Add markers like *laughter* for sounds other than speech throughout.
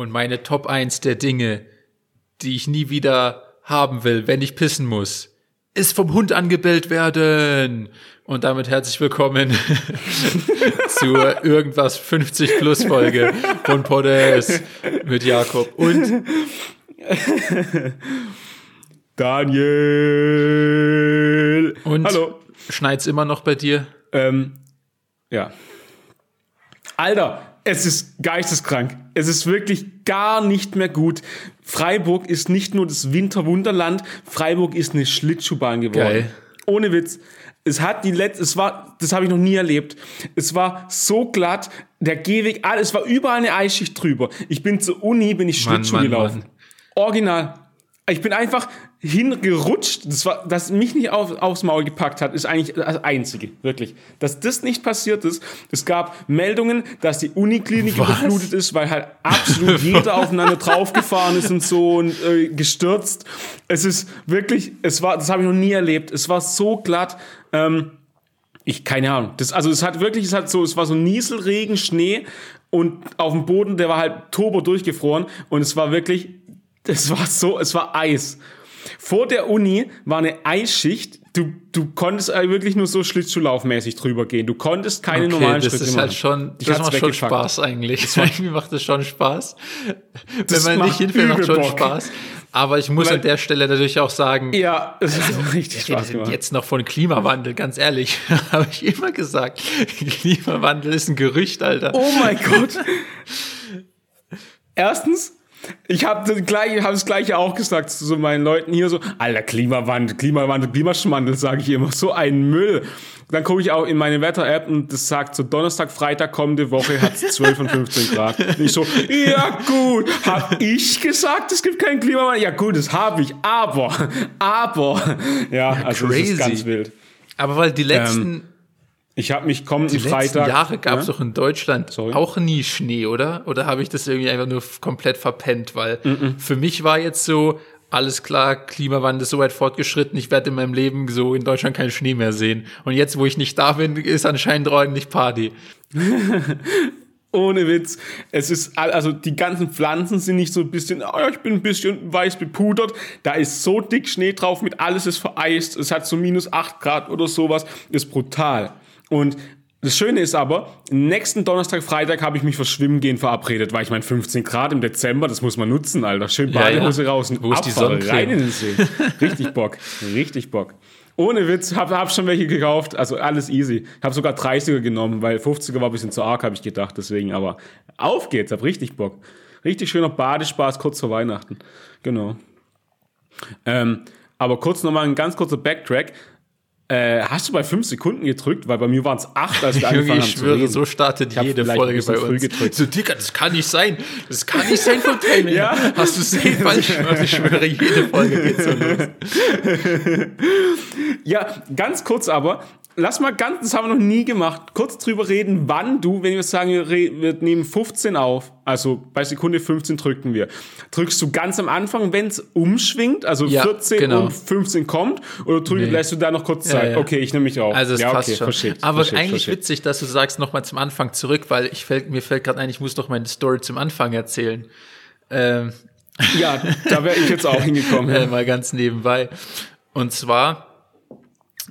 Und meine Top 1 der Dinge, die ich nie wieder haben will, wenn ich pissen muss, ist vom Hund angebellt werden. Und damit herzlich willkommen *laughs* zur irgendwas 50 Plus Folge von Poddes mit Jakob und Daniel. und Hallo. schneit's immer noch bei dir? Ähm, ja. Alter, es ist geisteskrank. Es ist wirklich gar nicht mehr gut. Freiburg ist nicht nur das Winterwunderland, Freiburg ist eine Schlittschuhbahn geworden. Geil. Ohne Witz. Es hat die letzte, es war, das habe ich noch nie erlebt. Es war so glatt, der Gehweg, alles, es war überall eine Eisschicht drüber. Ich bin zur Uni, bin ich Mann, Schlittschuh Mann, gelaufen. Mann. Original. Ich bin einfach hingerutscht. Das war, dass mich nicht auf, aufs Maul gepackt hat, ist eigentlich das Einzige, wirklich. Dass das nicht passiert ist. Es gab Meldungen, dass die Uniklinik Was? überflutet ist, weil halt absolut *laughs* jeder aufeinander draufgefahren ist und so und äh, gestürzt. Es ist wirklich, es war, das habe ich noch nie erlebt. Es war so glatt. Ähm, ich keine Ahnung. Das, also es hat wirklich, es hat so, es war so Nieselregen, Schnee und auf dem Boden, der war halt turbo durchgefroren und es war wirklich, es war so, es war Eis. Vor der Uni war eine Eisschicht. Du, du konntest äh, wirklich nur so Schlittschuhlaufmäßig drüber gehen. Du konntest keine Okay, normalen das Schritte ist machen. halt schon, das macht schon. Spaß eigentlich. *laughs* Irgendwie macht das schon Spaß. Das Wenn man nicht hinfällt, macht schon Bock. Spaß. Aber ich muss Weil- an der Stelle natürlich auch sagen, Ja, es hat auch richtig Spaß gemacht. jetzt noch von Klimawandel, ganz ehrlich, *laughs* habe ich immer gesagt. *laughs* Klimawandel ist ein Gerücht, Alter. Oh mein Gott. Erstens, ich habe das, gleiche- hab das gleiche auch gesagt zu so meinen Leuten hier so, alter Klimawandel, Klimawandel, Klimaschwandel, sage ich immer, so ein Müll. Dann gucke ich auch in meine Wetter-App und das sagt so Donnerstag, Freitag, kommende Woche hat es 12 und 15 Grad. Und ich so, ja gut, hab ich gesagt, es gibt keinen Klimawandel? Ja gut, das habe ich, aber, aber, ja, also das crazy. ist ganz wild. Aber weil die letzten, Ich habe mich kommenden die Freitag... Jahre gab es Ja? doch in Deutschland Sorry. auch nie Schnee, oder? Oder habe ich das irgendwie einfach nur komplett verpennt? Weil für mich war jetzt so, alles klar, Klimawandel ist so weit fortgeschritten, ich werde in meinem Leben so in Deutschland keinen Schnee mehr sehen. Und jetzt, wo ich nicht da bin, ist anscheinend ordentlich Party. *laughs* Ohne Witz. Es ist, also die ganzen Pflanzen sind nicht so ein bisschen, oh, ich bin ein bisschen weiß bepudert. Da ist so dick Schnee drauf, mit alles ist vereist. Es hat so minus 8 Grad oder sowas. Ist brutal. Und das Schöne ist aber, nächsten Donnerstag, Freitag habe ich mich fürs Schwimmen gehen verabredet, weil ich meine 15 Grad im Dezember, das muss man nutzen, Alter. Schön Ja, Badehose ja. raus und Wo ist die Sonnencreme? rein in den See. Richtig Bock. Richtig Bock. Ohne Witz, hab, hab schon welche gekauft, also alles easy. Hab sogar 30er genommen, weil 50er war ein bisschen zu arg, habe ich gedacht, deswegen, aber auf geht's, hab richtig Bock. Richtig schöner Badespaß kurz vor Weihnachten. Genau. Ähm, aber kurz nochmal ein ganz kurzer Backtrack. Äh, hast du bei 5 Sekunden gedrückt? Weil bei mir waren es 8, als wir *laughs* angefangen ich haben zu schwöre, so startet jede Folge bei uns. gedrückt. So, Digga, das kann nicht sein. Das kann nicht sein vom Timing. Ja. Hast du safe falsch gemacht? Ich schwöre, jede Folge geht so los. Ja, ganz kurz aber, lass mal ganz, das haben wir noch nie gemacht, kurz drüber reden, wann du, wenn wir sagen, wir, nehmen 15 auf, also bei Sekunde 15 drücken wir, drückst du ganz am Anfang, wenn es umschwingt, also Ja, 14 genau. und 15 kommt, oder drück, Nee. lässt du da noch kurz Zeit? ja. Okay, ich nehme mich auf. Also es ja, passt okay, schon. versteht, Aber versteht, eigentlich versteht. witzig, dass du sagst, nochmal zum Anfang zurück, weil ich fällt, mir fällt gerade ein, ich muss doch meine Story zum Anfang erzählen. Ähm, Ja, da wäre ich jetzt auch *laughs* hingekommen. äh, mal ganz nebenbei. Und zwar,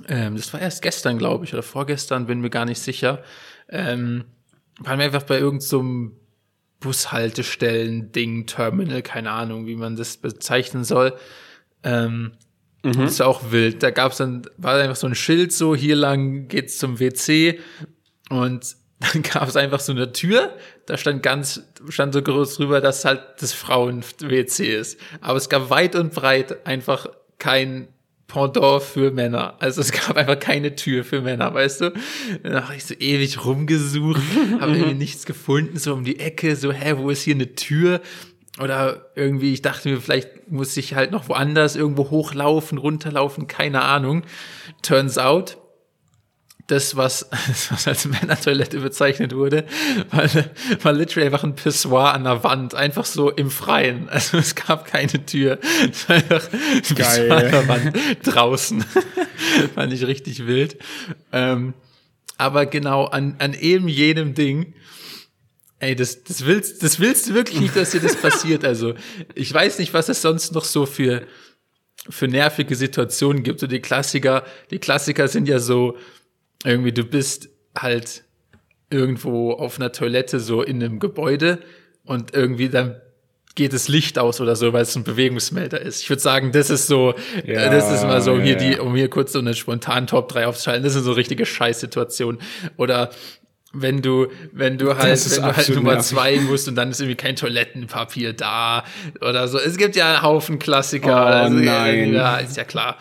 ähm, das war erst gestern, glaube ich, oder vorgestern, bin mir gar nicht sicher. Ähm, waren wir einfach bei irgendeinem so Bushaltestellen-Ding, Terminal, keine Ahnung, wie man das bezeichnen soll. Ähm, Das ist auch wild. Da gab's dann, war einfach so ein Schild so, hier lang geht's zum WC und *laughs* dann gab es einfach so eine Tür, da stand ganz, stand so groß drüber, dass halt das Frauen-WC ist. Aber es gab weit und breit einfach kein Pendant für Männer. Also es gab einfach keine Tür für Männer, weißt du? Dann habe ich so ewig rumgesucht, habe *laughs* irgendwie nichts gefunden, so um die Ecke, so, hä, wo ist hier eine Tür? Oder irgendwie, ich dachte mir, vielleicht muss ich halt noch woanders irgendwo hochlaufen, runterlaufen, keine Ahnung. Turns out, das, was, *laughs* was als Männertoilette bezeichnet wurde, war, war literally einfach ein Pissoir an der Wand, einfach so im Freien. *laughs* Also es gab keine Tür. Es war einfach ein Pissoir an der Wand draußen. *laughs* Fand ich richtig wild. Ähm, aber genau an, an eben jenem Ding Ey, das, das willst, das willst du wirklich nicht, dass dir das passiert. Also, ich weiß nicht, was es sonst noch so für, für nervige Situationen gibt. So die Klassiker, die Klassiker sind ja so, irgendwie, du bist halt irgendwo auf einer Toilette so in einem Gebäude und irgendwie dann geht das Licht aus oder so, weil es ein Bewegungsmelder ist. Ich würde sagen, das ist so, ja, das ist mal so ja, hier die, um hier kurz so eine spontan Top 3 aufzuschalten, das sind so richtige Scheißsituationen. Oder wenn du, wenn du halt, wenn du halt Nummer nervig. zwei musst und dann ist irgendwie kein Toilettenpapier da oder so. Es gibt ja einen Haufen Klassiker. Oh, also, nein. Ja, ist ja klar.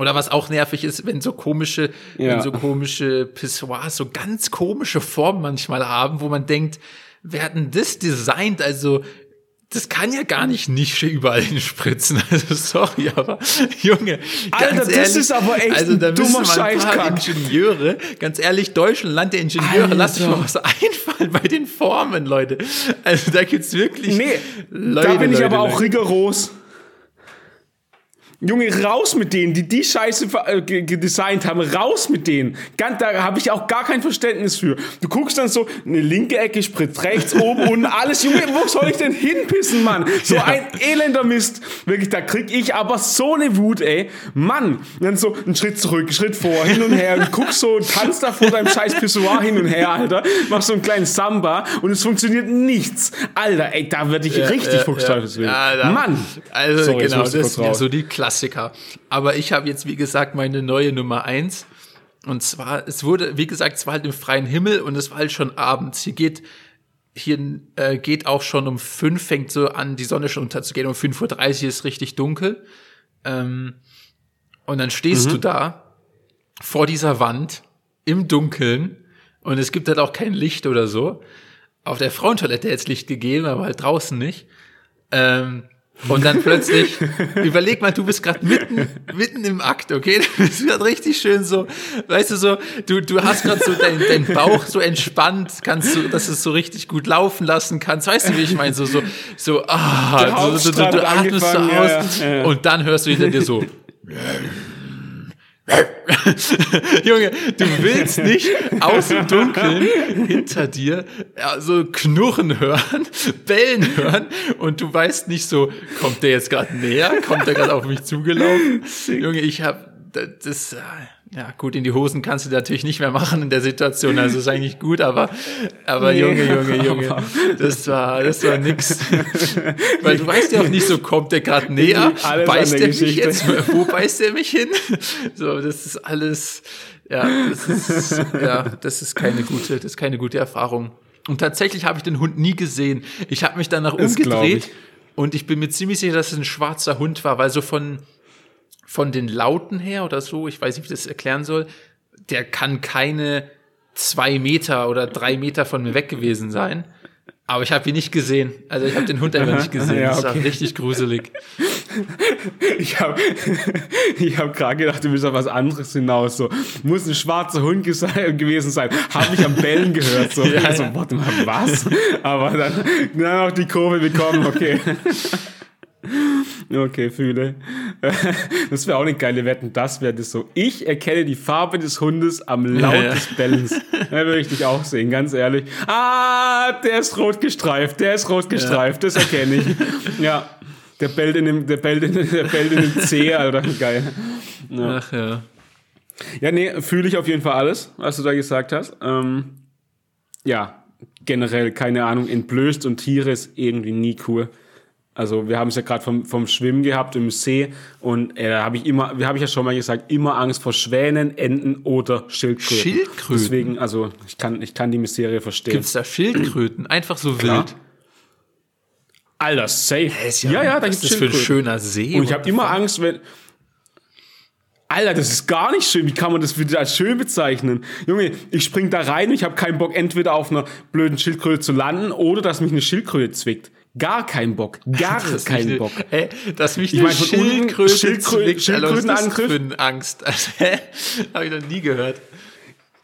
Oder was auch nervig ist, wenn so komische, ja. wenn so komische Pissoirs so ganz komische Formen manchmal haben, wo man denkt, wer hat denn das designt? Also das kann ja gar nicht Nische überall *laughs* hinspritzen. Also sorry, aber *laughs* Junge, Alter, das ehrlich, ist aber echt also da ein dummer Scheißkack. Ingenieure, ganz ehrlich, Deutschland, Land der Ingenieure, Alter. lasst euch mal was *laughs* einfallen bei den Formen, Leute. Also da gibt's wirklich Nee, Leute, da bin ich Leute, aber auch rigoros. Junge, raus mit denen, die die Scheiße äh, gedesignt haben, raus mit denen. Ganz, da habe ich auch gar kein Verständnis für. Du guckst dann so, eine linke Ecke spritzt rechts, oben, unten, alles. Junge, wo soll ich denn hinpissen, Mann? So ja. ein elender Mist. Wirklich, da krieg ich aber so eine Wut, ey. Mann. Und dann so einen Schritt zurück, einen Schritt vor, hin und her. Und guckst so, tanzt da vor deinem scheiß Pissoir hin und her, Alter. Machst so einen kleinen Samba und es funktioniert nichts. Alter, ey, da würde ich ja, richtig ja. Ja, Mann. Also Sorry, genau, das ja so die Klasse Klassiker. Aber ich habe jetzt, wie gesagt, meine neue Nummer eins. Und zwar, es wurde, wie gesagt, es war halt im freien Himmel und es war halt schon abends. Hier geht, hier äh, geht auch schon um fünf, fängt so an, die Sonne schon unterzugehen. Um 5.30 Uhr ist richtig dunkel. Ähm, und dann stehst mhm. du da vor dieser Wand im Dunkeln und es gibt halt auch kein Licht oder so. Auf der Frauentoilette hätte es Licht gegeben, aber halt draußen nicht. Ähm, und dann plötzlich, überleg mal, du bist gerade mitten, mitten im Akt, okay? Du bist gerade richtig schön so, weißt du so, du, du hast gerade so deinen dein Bauch so entspannt, kannst du, dass es so richtig gut laufen lassen kannst. Weißt du, wie ich meine? So, so, so, ah, so, so, du, du atmest so aus ja, ja. und dann hörst du hinter dir so. *laughs* *laughs* Junge, du willst nicht aus dem Dunkeln hinter dir ja, so knurren hören, *laughs* bellen hören und du weißt nicht so, kommt der jetzt gerade näher, kommt der gerade auf mich zugelaufen? *laughs* Junge, ich hab das ja, gut, in die Hosen kannst du natürlich nicht mehr machen in der Situation, also ist eigentlich gut, aber, aber nee, Junge, Junge, Junge, das war, das war nix. *laughs* Weil du weißt ja auch nicht so, kommt der gerade näher, beißt der mich jetzt, wo beißt der mich hin? So, das ist alles, ja, das ist, ja, das ist keine gute, das ist keine gute Erfahrung. Und tatsächlich habe ich den Hund nie gesehen. Ich habe mich danach das umgedreht und ich bin mir ziemlich sicher, dass es ein schwarzer Hund war, weil so von, von den Lauten her oder so, ich weiß nicht, wie ich das erklären soll, der kann keine zwei Meter oder drei Meter von mir weg gewesen sein. Aber ich habe ihn nicht gesehen. Also ich habe den Hund einfach nicht gesehen. Ja, okay. Das war richtig gruselig. Ich *laughs* habe ich hab *laughs* gerade gedacht, du willst auf was anderes hinaus. So, muss ein schwarzer Hund gewesen sein. Habe ich am Bellen gehört. So, *laughs* ja, also, ja. warte mal, was? Aber dann, dann auch die Kurve bekommen, okay. Okay, fühle. *laughs* Das wäre auch eine geile Wetten. Das wäre das so. Ich erkenne die Farbe des Hundes am Laut ja, ja. des Bellens. Da würde ich dich auch sehen, ganz ehrlich. Ah, der ist rot gestreift, der ist rot gestreift, ja. das erkenne ich. Ja. Der bellt in dem, der bellt in, der bellt in dem C, Alter. Geil. Ach ja. Ja, nee, fühle ich auf jeden Fall alles, was du da gesagt hast. Ähm, ja, generell, keine Ahnung, entblößt und Tiere ist irgendwie nie cool. Also wir haben es ja gerade vom, vom Schwimmen gehabt im See und äh, habe ich immer, wie habe ich ja schon mal gesagt, immer Angst vor Schwänen, Enten oder Schildkröten. Schildkröten. Deswegen, also ich kann, ich kann die Mysterie verstehen. Gibt's da Schildkröten? Einfach so Klar. wild. Alter, safe. Ja, ja, ja, da gibt's das für ein schöner See. Und ich habe immer Angst, wenn Alter, das ist gar nicht schön. Wie kann man das wieder als schön bezeichnen? Junge, ich spring da rein und ich habe keinen Bock, entweder auf einer blöden Schildkröte zu landen oder dass mich eine Schildkröte zwickt. Gar keinen Bock. *laughs* Gar keinen Bock. Ey, dass mich ich meine, Schildkröte Schildkröte, Schildkrötenangriff. Angst. *laughs* Also? Habe ich noch nie gehört.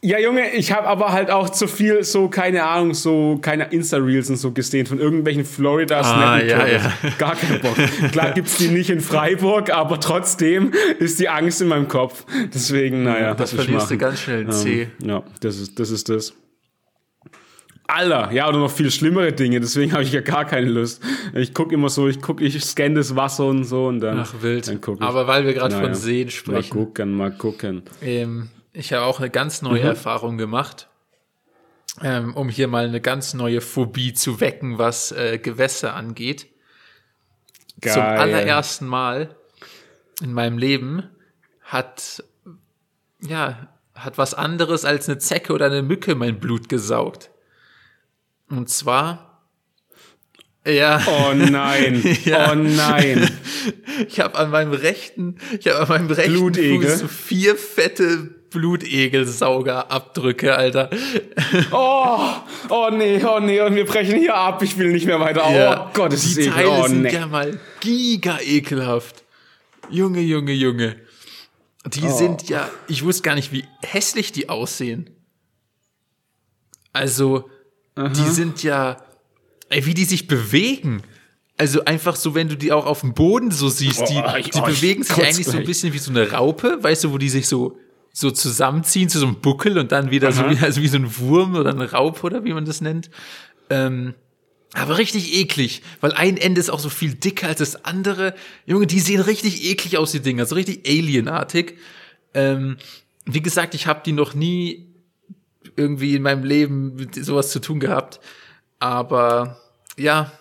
Ja, Junge, ich habe aber halt auch zu viel so, keine Ahnung, so keine Insta-Reels und so gesehen von irgendwelchen florida ah, ja, ja. *laughs* Gar keinen Bock. Klar gibt's die nicht in Freiburg, aber trotzdem ist die Angst in meinem Kopf. Deswegen, naja. Das verlierst du ganz schnell C. Ähm, ja, das ist, das ist das. Alter, ja, oder noch viel schlimmere Dinge, deswegen *laughs* habe ich ja gar keine Lust. Ich gucke immer so, ich gucke, ich scanne das Wasser und so und dann. Ach, wild. Dann guck ich. Aber weil wir gerade Naja. von Seen Mal sprechen, gucken, mal gucken. ähm, ich habe auch eine ganz neue Mhm. Erfahrung gemacht, ähm, um hier mal eine ganz neue Phobie zu wecken, was äh, Gewässer angeht. Geil. Zum allerersten Mal in meinem Leben hat, ja, hat was anderes als eine Zecke oder eine Mücke mein Blut gesaugt. Und zwar, ja, Oh nein, *laughs* Ja. oh nein. ich habe an meinem rechten, ich habe an meinem rechten Blutegel? Fuß vier fette Blutegelsaugerabdrücke, Alter. Oh, oh nee, oh nee, und wir brechen hier ab. Ich will nicht mehr weiter. Oh Gott, das ist die ekel. Teile Oh sind nee. ja mal giga ekelhaft. Junge, Junge, Junge. Die Oh. sind ja, ich wusste gar nicht, wie hässlich die aussehen. Also, die sind ja, ey, wie die sich bewegen. Also einfach so, wenn du die auch auf dem Boden so siehst, die, Oh, ich- die oh, bewegen sich eigentlich so ein gleich. bisschen wie so eine Raupe, weißt du, wo die sich so so zusammenziehen zu so einem Buckel und dann wieder so Aha. wie, also wie so ein Wurm oder eine Raupe oder wie man das nennt. Ähm, aber richtig eklig, weil ein Ende ist auch so viel dicker als das andere. Junge, die sehen richtig eklig aus, die Dinger, so richtig alienartig. Ähm, wie gesagt, ich habe die noch nie irgendwie in meinem Leben mit sowas zu tun gehabt. Aber ja,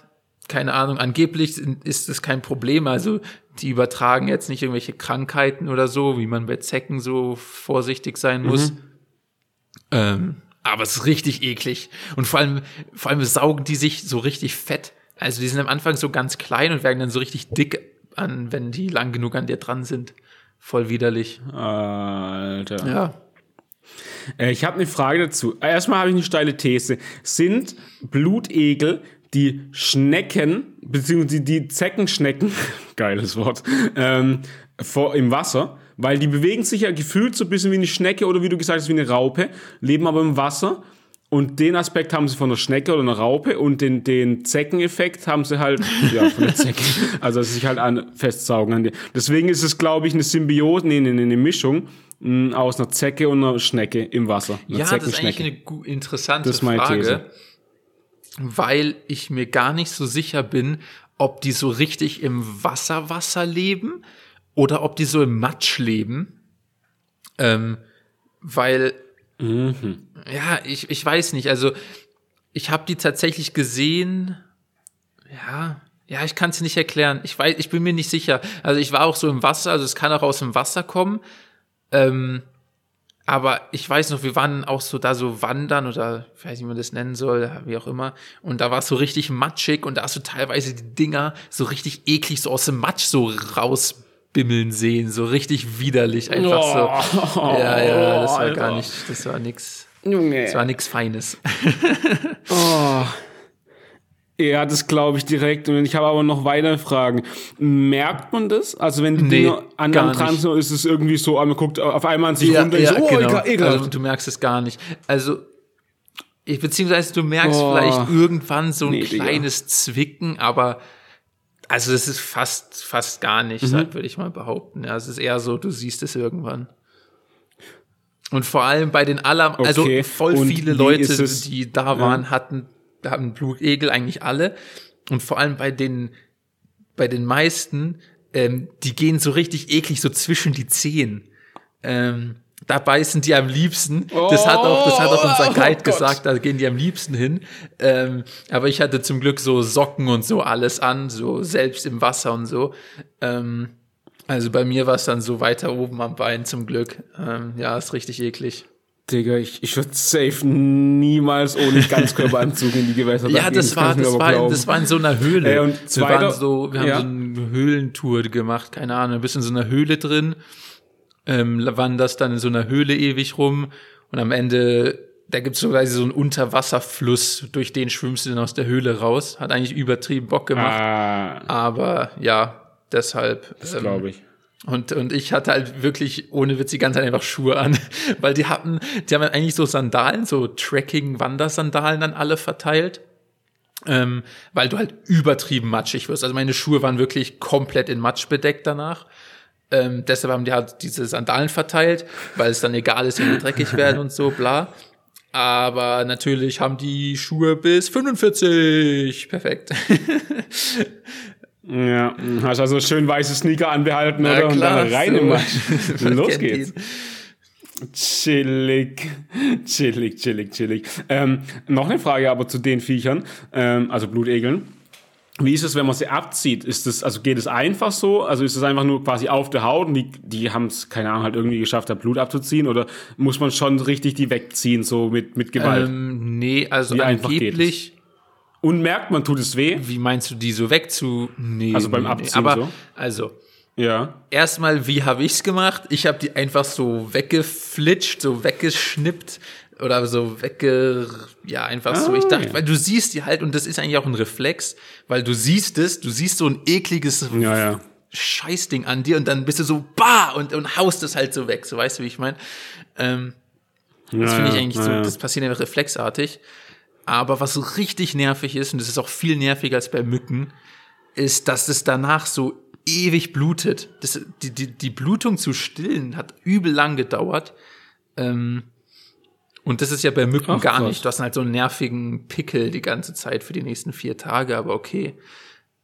keine Ahnung, angeblich ist es kein Problem. Also die übertragen jetzt nicht irgendwelche Krankheiten oder so, wie man bei Zecken so vorsichtig sein muss. Ähm, aber es ist richtig eklig. Und vor allem, vor allem saugen die sich so richtig fett. Also die sind am Anfang so ganz klein und werden dann so richtig dick an, wenn die lang genug an dir dran sind. Voll widerlich. Alter. Ja. Äh, Ich habe eine Frage dazu. Erstmal habe ich eine steile These. Sind Blutegel die Schnecken, beziehungsweise die Zeckenschnecken, *laughs* geiles Wort, ähm, vor, im Wasser? Weil die bewegen sich ja gefühlt so ein bisschen wie eine Schnecke oder wie du gesagt hast, wie eine Raupe, leben aber im Wasser. Und den Aspekt haben sie von der Schnecke oder einer Raupe und den, den Zeckeneffekt haben sie halt ja, von der Zecke. *laughs* Also dass sie sich halt an, festsaugen an dir. Deswegen ist es, glaube ich, eine Symbiose, nee, nee, nee, eine Mischung mh, aus einer Zecke und einer Schnecke im Wasser. Einer Ja, das ist eigentlich eine interessante Das ist meine Frage, These. weil ich mir gar nicht so sicher bin, ob die so richtig im Wasser Wasser leben oder ob die so im Matsch leben. Ähm, weil, Mhm. ja, ich, ich weiß nicht, also ich habe die tatsächlich gesehen, ja, ja, ich kann es nicht erklären. Ich weiß, ich bin mir nicht sicher. Also ich war auch so im Wasser, also es kann auch aus dem Wasser kommen. Ähm, aber ich weiß noch, wir waren auch so da so wandern oder ich weiß nicht, wie man das nennen soll, wie auch immer. Und da war es so richtig matschig und da hast du teilweise die Dinger so richtig eklig so aus dem Matsch so rausbimmeln sehen, so richtig widerlich einfach so. Oh, Ja, ja, das war Alter. gar nicht, das war nix, Junge. das war nix Feines. *laughs* Ja, das glaube ich direkt. Und ich habe aber noch weitere Fragen. Merkt man das? Also wenn die Nee, Dinger an einem dran sind, ist es irgendwie so, man guckt auf einmal an sich runter, ich so, oh, ekel, ekelhaft. Also, du merkst es gar nicht. Also, ich, beziehungsweise du merkst Oh. vielleicht irgendwann so ein Nee, Digga. kleines Zwicken, aber also das ist fast, fast gar nicht, Mhm. würde ich mal behaupten. Ja, es ist eher so, du siehst es irgendwann. Und vor allem bei den aller, also Okay. voll Und viele Leute, es- die da waren, hatten, hatten Blutegel eigentlich alle. Und vor allem bei den, bei den meisten, ähm, die gehen so richtig eklig so zwischen die Zehen. Ähm, da beißen die am liebsten. Das hat auch, das hat auch unser Oh, Guide Gott. gesagt, da gehen die am liebsten hin. Ähm, aber ich hatte zum Glück so Socken und so alles an, so selbst im Wasser und so. Ähm, also bei mir war es dann so weiter oben am Bein zum Glück. Ähm, ja, ist richtig eklig. Digga, ich, ich würde safe niemals ohne *laughs* Ganzkörperanzug in die Gewässer Ja, gehen. das war, du das war, glauben. das war in so einer Höhle. Ey, und wir zweiter- waren so, wir haben ja. so eine Höhlentour gemacht, keine Ahnung, ein bisschen in so einer Höhle drin, ähm, wanderst dann in so einer Höhle ewig rum und am Ende, da gibt's so quasi so einen Unterwasserfluss, durch den schwimmst du dann aus der Höhle raus. Hat eigentlich übertrieben Bock gemacht, Ah, aber ja, deshalb. das ähm, glaube ich. und, und ich hatte halt wirklich ohne Witz die ganze Zeit einfach Schuhe an, *laughs* weil die hatten, die haben eigentlich so Sandalen, so Trekking-Wandersandalen dann alle verteilt, ähm, weil du halt übertrieben matschig wirst. Also meine Schuhe waren wirklich komplett in Matsch bedeckt danach. Ähm, deshalb haben die halt diese Sandalen verteilt, weil es dann egal ist, wenn die dreckig werden und so, bla. Aber natürlich haben die Schuhe bis 45. Perfekt. *laughs* ja, hast also schön weiße Sneaker anbehalten, Na, oder? Klar, und dann rein so. immer. *laughs* Los geht's. Chillig, chillig, chillig, chillig. Ähm, noch eine Frage aber zu den Viechern, ähm, also Blutegeln. Wie ist es, wenn man sie abzieht? Ist das, also geht es einfach so? Also ist es einfach nur quasi auf der Haut und die, die haben es, keine Ahnung, halt irgendwie geschafft, da Blut abzuziehen? Oder muss man schon richtig die wegziehen, so mit, mit Gewalt? Ähm, nee, also Wie angeblich. Und merkt man, tut es weh? Wie meinst du, die so wegzu? Nee, also beim Abziehen. Aber, so? also. Ja. Erstmal, wie habe ich's gemacht? Ich habe die einfach so weggeflitscht, so weggeschnippt oder so wegge, ja, einfach ah, so. Ich dachte, ja. weil du siehst die halt, und das ist eigentlich auch ein Reflex, weil du siehst es, du siehst so ein ekliges ja, ja. Scheißding an dir und dann bist du so, bah, und, und haust es halt so weg, so weißt du, wie ich meine? Ähm, das finde ich eigentlich so, das passiert einfach reflexartig. Aber was so richtig nervig ist, und das ist auch viel nerviger als bei Mücken, ist, dass es danach so ewig blutet. Das, die, die, die Blutung zu stillen hat übel lang gedauert. Ähm, und das ist ja bei Mücken Ach, gar was. nicht. Du hast halt so einen nervigen Pickel die ganze Zeit für die nächsten vier Tage, aber okay.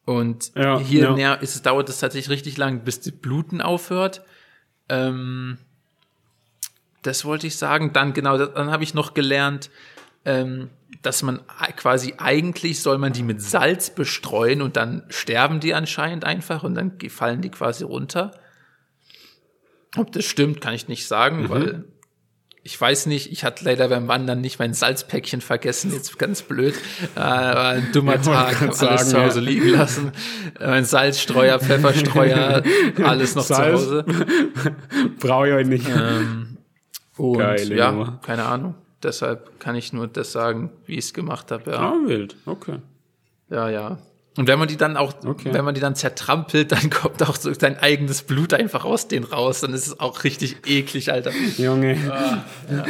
Und ja, hier ja. ist, es dauert es tatsächlich richtig lang, bis die Bluten aufhört. Ähm, das wollte ich sagen. Dann genau, dann habe ich noch gelernt, ähm, dass man quasi eigentlich soll man die mit Salz bestreuen und dann sterben die anscheinend einfach und dann fallen die quasi runter. Ob das stimmt, kann ich nicht sagen, mhm. weil ich weiß nicht, ich hatte leider beim Wandern nicht mein Salzpäckchen vergessen, jetzt ganz blöd. Äh, war ein dummer *laughs* ja, Tag, habe alles zu Hause ja. liegen lassen. Mein Salzstreuer, *laughs* Pfefferstreuer, alles noch Salz. zu Hause. *laughs* Brauche ich heute nicht. Ähm, und Geile ja, Nummer. keine Ahnung. Deshalb kann ich nur das sagen, wie ich es gemacht habe. Ja. Ah, wild, okay. Ja, ja. Und wenn man die dann auch, okay. wenn man die dann zertrampelt, dann kommt auch so dein eigenes Blut einfach aus denen raus. Dann ist es auch richtig eklig, Alter. Junge. Ah, ja.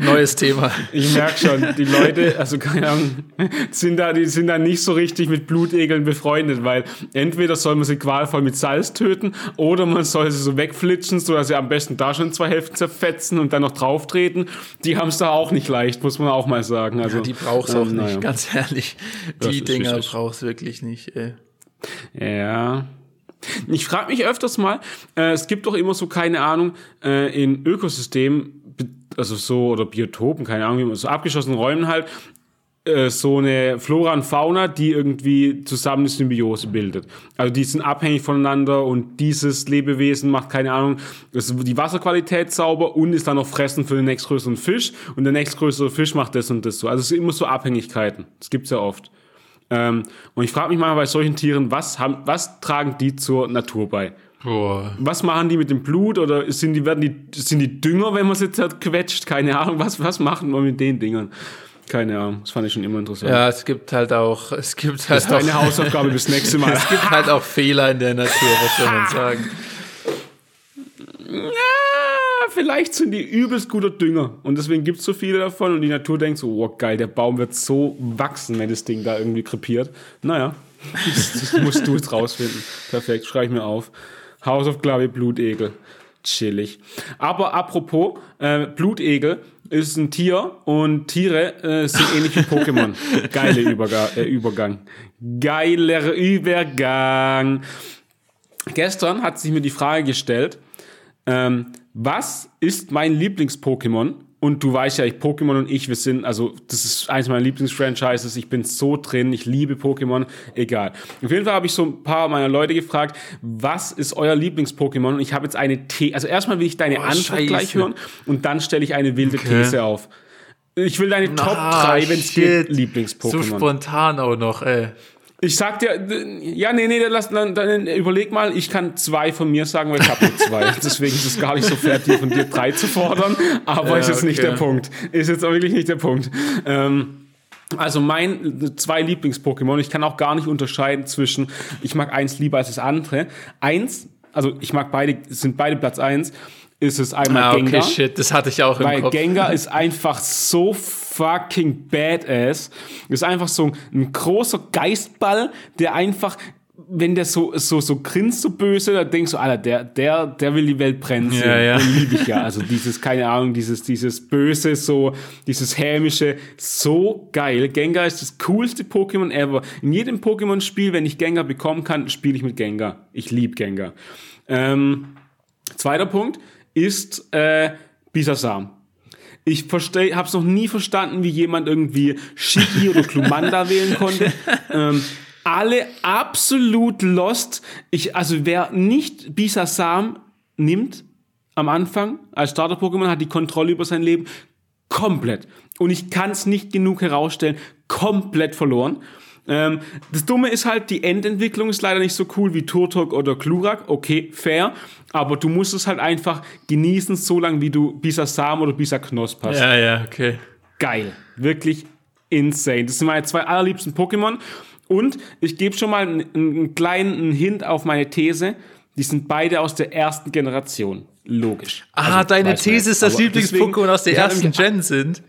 Neues Thema. Ich merke schon, die Leute, also keine Ahnung, sind da, die sind da nicht so richtig mit Blutegeln befreundet, weil entweder soll man sie qualvoll mit Salz töten oder man soll sie so wegflitschen, so dass sie am besten da schon zwei Hälften zerfetzen und dann noch drauf treten. Die haben es da auch nicht leicht, muss man auch mal sagen. Also, ja, die brauchst du ähm, auch nicht, naja. ganz ehrlich. Die Dinger brauchst du wirklich ich nicht, ey. Ja. Ich frage mich öfters mal, äh, es gibt doch immer so, keine Ahnung, äh, in Ökosystemen, also so, oder Biotopen, keine Ahnung, so abgeschlossenen Räumen halt, äh, so eine Flora und Fauna, die irgendwie zusammen eine Symbiose bildet. Also die sind abhängig voneinander und dieses Lebewesen macht, keine Ahnung, die Wasserqualität sauber und ist dann noch fressen für den nächstgrößeren Fisch und der nächstgrößere Fisch macht das und das so. Also es sind immer so Abhängigkeiten. Das gibt's ja oft. Ähm, und ich frage mich mal bei solchen Tieren, was, haben, was tragen die zur Natur bei? Boah. Was machen die mit dem Blut oder sind die, werden die, sind die Dünger, wenn man sie zerquetscht? Keine Ahnung. Was, was machen wir mit den Dingern? Keine Ahnung, das fand ich schon immer interessant. Ja, es gibt halt auch, es gibt halt das ist auch, deine Hausaufgabe bis nächste *laughs* Mal. es gibt halt auch Fehler in der Natur, was soll man *laughs* sagen? Vielleicht sind die übelst guter Dünger. Und deswegen gibt es so viele davon und die Natur denkt so, oh geil, der Baum wird so wachsen, wenn das Ding da irgendwie krepiert. Naja, *laughs* das, das musst du jetzt rausfinden. Perfekt, schreibe ich mir auf. Hausaufgabe Blutegel. Chillig. Aber apropos, äh, Blutegel ist ein Tier und Tiere äh, sind ähnlich wie Pokémon. *laughs* Geile Überga äh, Übergang. Geiler Übergang. Gestern hat sich mir die Frage gestellt, ähm, was ist mein Lieblings-Pokémon? Und du weißt ja, ich, Pokémon und ich, wir sind, also, das ist eins meiner Lieblingsfranchises. Ich bin so drin, ich liebe Pokémon, egal. Auf jeden Fall habe ich so ein paar meiner Leute gefragt, was ist euer Lieblings-Pokémon? Und ich habe jetzt eine These, also erstmal will ich deine oh, Antwort Scheiße. gleich hören und dann stelle ich eine wilde okay. These auf. Ich will deine Top 3, wenn es geht, Lieblings-Pokémon. So spontan auch noch, ey. Ich sag dir, ja, nee, nee, lass, dann, dann überleg mal, ich kann zwei von mir sagen, weil ich habe nur zwei. *laughs* Deswegen ist es gar nicht so fair, dir von dir drei zu fordern. Aber ja, ist jetzt okay. nicht der Punkt. Ist jetzt auch wirklich nicht der Punkt. Ähm, also mein zwei Lieblings-Pokémon, ich kann auch gar nicht unterscheiden zwischen, ich mag eins lieber als das andere. Eins, also ich mag beide, sind beide Platz eins, ist es einmal ah, okay, Gengar. shit, das hatte ich auch im weil Kopf. Weil Gengar ist einfach so fucking badass. Ist einfach so ein großer Geistball, der einfach wenn der so, so, so grinst, so böse, da denkst du, Alter, der, der, der will die Welt brennen sehen. Ja, ja. Den liebe ich ja. Also dieses, keine Ahnung, dieses, dieses böse, so, dieses hämische, so geil. Gengar ist das coolste Pokémon ever. In jedem Pokémon-Spiel, wenn ich Gengar bekommen kann, spiele ich mit Gengar. Ich liebe Gengar. Ähm, zweiter Punkt ist, äh, Bisasam. Ich verstehe, habe es noch nie verstanden, wie jemand irgendwie Shiki oder Klumanda *laughs* wählen konnte. Ähm, alle absolut lost. Ich, also wer nicht Bisasam nimmt am Anfang als Starter-Pokémon, hat die Kontrolle über sein Leben komplett. Und ich kann es nicht genug herausstellen, komplett verloren. Ähm, das Dumme ist halt, die Endentwicklung ist leider nicht so cool wie Turtok oder Klurak. Okay, fair. Aber du musst es halt einfach genießen, so lange wie du Bisasam oder Bisaknosp hast. Ja, ja, okay. Geil. Wirklich insane. Das sind meine zwei allerliebsten Pokémon. Und ich gebe schon mal einen, einen kleinen Hint auf meine These. Die sind beide aus der ersten Generation. Logisch. Ah, Also, deine These ist, dass Lieblings-Pokémon aus der ersten Gen sind.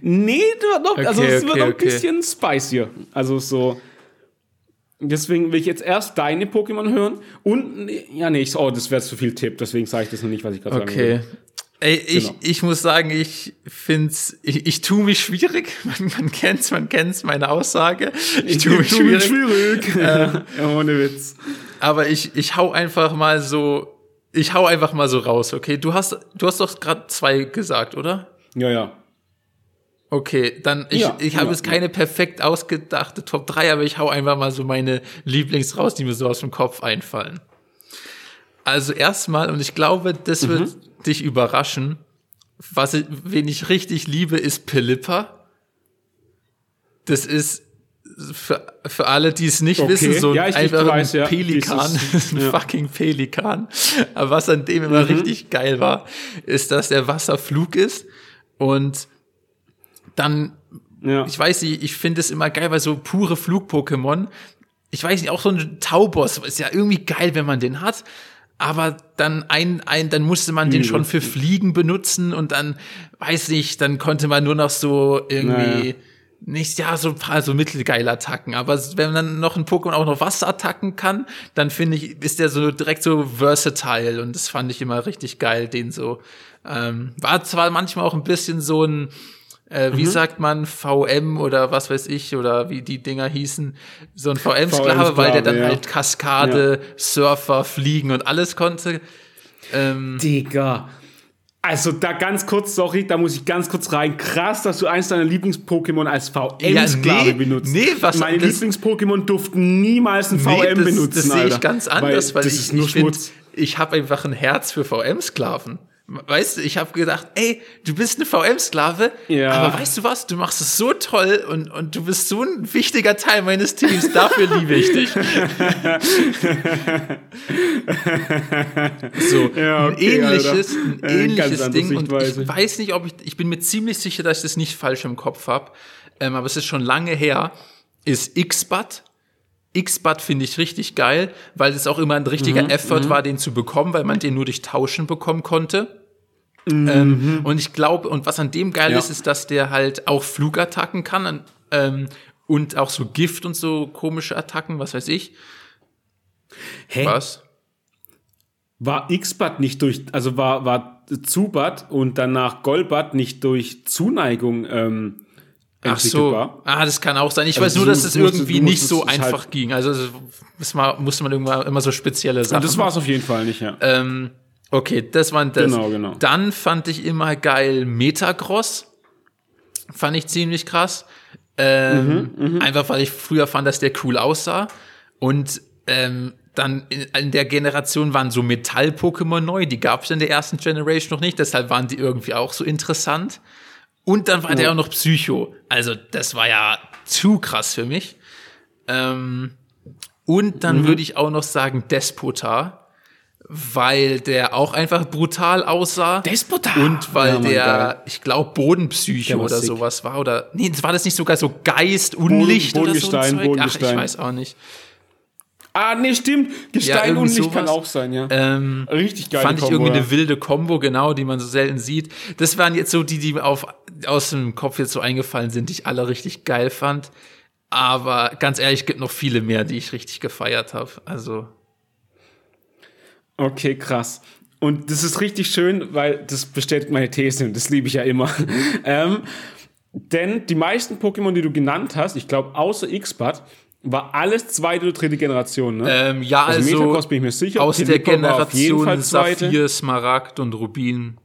Nee, du noch, also Okay, es wird okay, noch ein okay. bisschen spicier. Also so. Deswegen will ich jetzt erst deine Pokémon hören und ja nee, ich, oh, das wäre zu viel Tipp, deswegen sage ich das noch nicht, was ich gerade sagen Okay. will. Ey, ich, Genau. ich muss sagen, ich find's, ich, ich tu mich schwierig. *laughs* Man, man kennt's, man kennt's, meine Aussage. Ich tu mich Tu mich schwierig. schwierig. *laughs* ja, ohne Witz. Aber ich, ich hau einfach mal so, ich hau einfach mal so raus, okay? Du hast, du hast doch gerade zwei gesagt, oder? Ja, ja. Okay, dann ich, Ja, ich habe ja, jetzt keine perfekt ausgedachte Top 3, aber ich hau einfach mal so meine Lieblings raus, die mir so aus dem Kopf einfallen. Also erstmal, und ich glaube, das wird dich überraschen, was ich, wen ich richtig liebe, ist Pilippa. Das ist für, für alle, die es nicht Okay. wissen, so Ja, ich- ich einfach weiß, ein ja. Pelikan, Dieses- *laughs* ein ja. fucking Pelikan. Aber was an dem immer richtig geil war, ist, dass der Wasserflug ist und dann Ja. ich weiß nicht, ich finde es immer geil, weil so pure Flug-Pokémon, ich weiß nicht, auch so ein Tauboss ist ja irgendwie geil, wenn man den hat. Aber dann ein, ein, dann musste man den Übel. schon für Fliegen benutzen und dann, weiß ich, dann konnte man nur noch so irgendwie, Naja. nicht, ja, so ein paar so mittelgeile Attacken. Aber wenn man noch ein Pokémon auch noch Wasserattacken kann, dann finde ich, ist der so direkt so versatile und das fand ich immer richtig geil, den so, ähm, war zwar manchmal auch ein bisschen so ein, äh, wie sagt man, VM oder was weiß ich, oder wie die Dinger hießen, so ein VM-Sklave, weil der dann ja. halt Kaskade, Surfer, Fliegen und alles konnte. Ähm, Digga. Also da ganz kurz, sorry, da muss ich ganz kurz rein. Krass, dass du eins deiner Lieblings-Pokémon als VM-Sklave nee, benutzt. nee, was- Meine Lieblings-Pokémon durften niemals ein VM nee, das, benutzen, das sehe ich ganz anders, weil, das ich, ich, Schmutz. ich habe einfach ein Herz für VM-Sklaven. Weißt du, ich habe gedacht, ey, du bist eine VM-Sklave, Ja. aber weißt du was, du machst es so toll und, und du bist so ein wichtiger Teil meines Teams, dafür liebe ich dich. *laughs* so, Ja, ein okay, ähnliches, ein Äh, ganz ähnliches andere Ding und ich weiß nicht, ob ich, ich bin mir ziemlich sicher, dass ich das nicht falsch im Kopf habe, ähm, aber es ist schon lange her, ist X-Bat. X-Bat finde ich richtig geil, weil es auch immer ein richtiger Mhm, Effort war, den zu bekommen, weil man den nur durch Tauschen bekommen konnte. Mhm. Ähm, und ich glaube, und was an dem geil Ja. ist, ist, dass der halt auch Flugattacken kann an- ähm, und auch so Gift und so komische Attacken, was weiß ich. Hä? Was? War X-Bat nicht durch, also war, war Zubat und danach Golbat nicht durch Zuneigung ähm, Ach so. Ah, das kann auch sein. Ich Also weiß nur, dass es irgendwie nicht so halt- einfach ging. Also das war, musste man irgendwann immer so spezielle Sachen. Das war es auf jeden Fall nicht, ja. Ähm, okay, das waren das. Genau, genau. Dann fand ich immer geil Metagross. Fand ich ziemlich krass. Ähm, Mhm, einfach weil ich früher fand, dass der cool aussah. Und ähm, dann in, in der Generation waren so Metall-Pokémon neu. Die gab es in der ersten Generation noch nicht. Deshalb waren die irgendwie auch so interessant. Und dann war der auch noch Psycho. Also das war ja zu krass für mich. Ähm, und Mhm. dann würde ich auch noch sagen Despota, weil der auch einfach brutal aussah. Despota! Und weil Ja, Mann, der, geil. ich glaube, Bodenpsycho Der war oder sick. sowas war. Oder nee, war das nicht sogar so Geist, Unlicht oder so ein Zeug? Ach, ich weiß auch nicht. Ah, nee, stimmt. Gestein irgendwie und Licht kann auch sein, ja. Ähm, Richtig geil. fand ich irgendwie eine wilde Kombo, genau, die man so selten sieht. Das waren jetzt so die, die mir auf, aus dem Kopf jetzt so eingefallen sind, die ich alle richtig geil fand. Aber ganz ehrlich, es gibt noch viele mehr, die ich richtig gefeiert habe. Also. Okay, krass. Und das ist richtig schön, weil das bestätigt meine These und das liebe ich ja immer. ähm, denn die meisten Pokémon, die du genannt hast, ich glaube außer X-Bud, war alles zweite oder dritte Generation, ne? Ähm, ja, also, also Metagross bin ich mir sicher. aus der Generation Saphir, Smaragd und Rubin.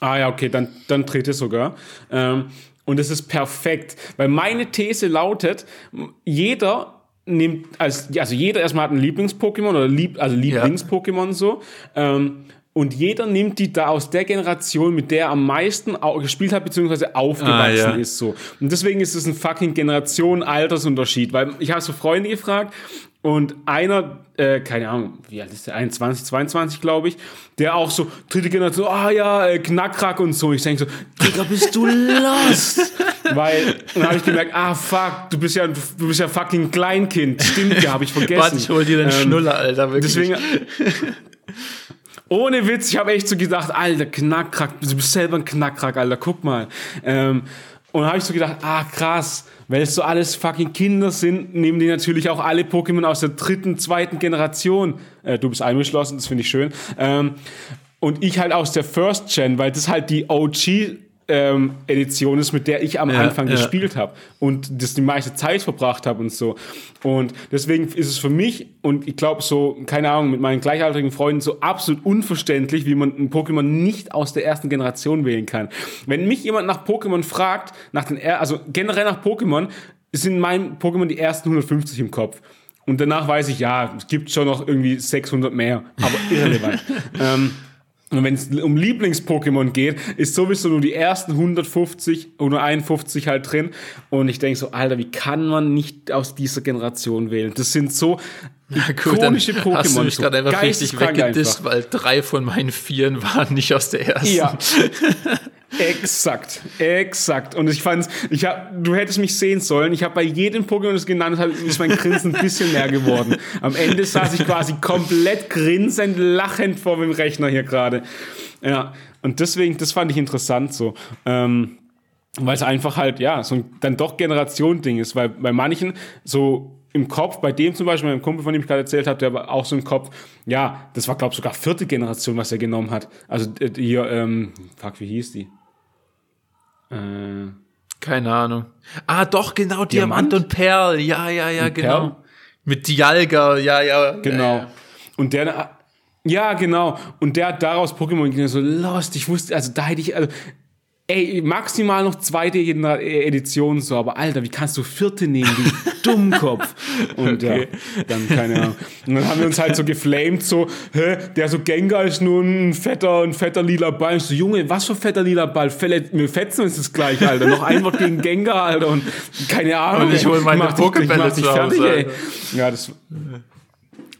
Ah ja, okay, dann, dann dritte sogar. Ähm, und es ist perfekt, weil meine These lautet, jeder nimmt, also, also jeder erstmal hat ein Lieblings-Pokémon oder lieb, also Lieblings-Pokémon so. Ähm, und jeder nimmt die da aus der Generation, mit der er am meisten gespielt hat, beziehungsweise aufgewachsen ah, ja. ist so. Und deswegen ist es ein fucking Generation-Altersunterschied. Weil ich habe so Freunde gefragt und einer, äh, keine Ahnung, wie alt ist der? 21, 22, glaube ich, der auch so, dritte Generation, ah ja, äh, Knackrack und so. Ich denke so, Digga, bist du *laughs* lost? Weil, *laughs* dann habe ich gemerkt, ah fuck, du bist ja, du bist ja fucking Kleinkind. Stimmt, ja, habe ich vergessen. Warte, ich hol dir den ähm, Schnuller, Alter, wirklich. Deswegen, ohne Witz, ich habe echt so gedacht, Alter, Knackrack, du bist selber ein Knackrack, Alter, guck mal. Ähm, und habe ich so gedacht, ah krass, weil es so alles fucking Kinder sind, nehmen die natürlich auch alle Pokémon aus der dritten, zweiten Generation. Äh, du bist eingeschlossen, das finde ich schön. Ähm, und ich halt aus der First Gen, weil das halt die OG ähm, Edition ist, mit der ich am ja, Anfang ja. gespielt habe und das die meiste Zeit verbracht habe und so. Und deswegen ist es für mich und ich glaube so, keine Ahnung, mit meinen gleichaltrigen Freunden so absolut unverständlich, wie man ein Pokémon nicht aus der ersten Generation wählen kann. Wenn mich jemand nach Pokémon fragt, nach den, also generell nach Pokémon, sind mein Pokémon die ersten 150 im Kopf. Und danach weiß ich, ja, es gibt schon noch irgendwie 600 mehr, aber irrelevant. *laughs* ähm, und wenn es um Lieblings-Pokémon geht, ist sowieso nur die ersten 150 oder 51 halt drin. Und ich denke so, Alter, wie kann man nicht aus dieser Generation wählen? Das sind so Na gut, ikonische Pokémon. Hast du mich gerade einfach richtig weggedisst, weil drei von meinen Vieren waren nicht aus der ersten. Ja. *laughs* Exakt, exakt. Und ich fand's, ich hab, du hättest mich sehen sollen. Ich habe bei jedem Pokémon, das genannt habe, ist mein Grinsen ein bisschen mehr geworden. Am Ende saß ich quasi komplett grinsend, lachend vor dem Rechner hier gerade. Ja, und deswegen, das fand ich interessant so. Ähm, weil es einfach halt, ja, so ein dann doch Generation-Ding ist, weil bei manchen so im Kopf, bei dem zum Beispiel, meinem Kumpel, von dem ich gerade erzählt habe, der war auch so im Kopf, ja, das war, glaube ich, sogar vierte Generation, was er genommen hat. Also äh, hier, ähm, fuck, wie hieß die? Äh, Keine Ahnung. Ah, doch, genau, Diamant, Diamant und Perl. Ja, ja, ja, und genau. Perl? Mit Dialga, ja, ja. Genau. Ja, ja. Und der, ja, genau. Und der hat daraus Pokémon so lost. Ich wusste, also da hätte ich, also Ey, maximal noch zweite Edition so, aber Alter, wie kannst du vierte nehmen, du *laughs* Dummkopf? Und okay. ja, dann keine Ahnung. Und dann haben wir uns halt so geflamed, so, hä, der so Gengar ist nur ein fetter, ein fetter lila Ball. Ich so, Junge, was für fetter lila Ball? Wir fetzen uns das gleich, Alter. Noch ein Wort gegen Gengar, Alter, und keine Ahnung. Und ich hole meine Pokébälle zu Hause. Fertig, ey. Ja, das,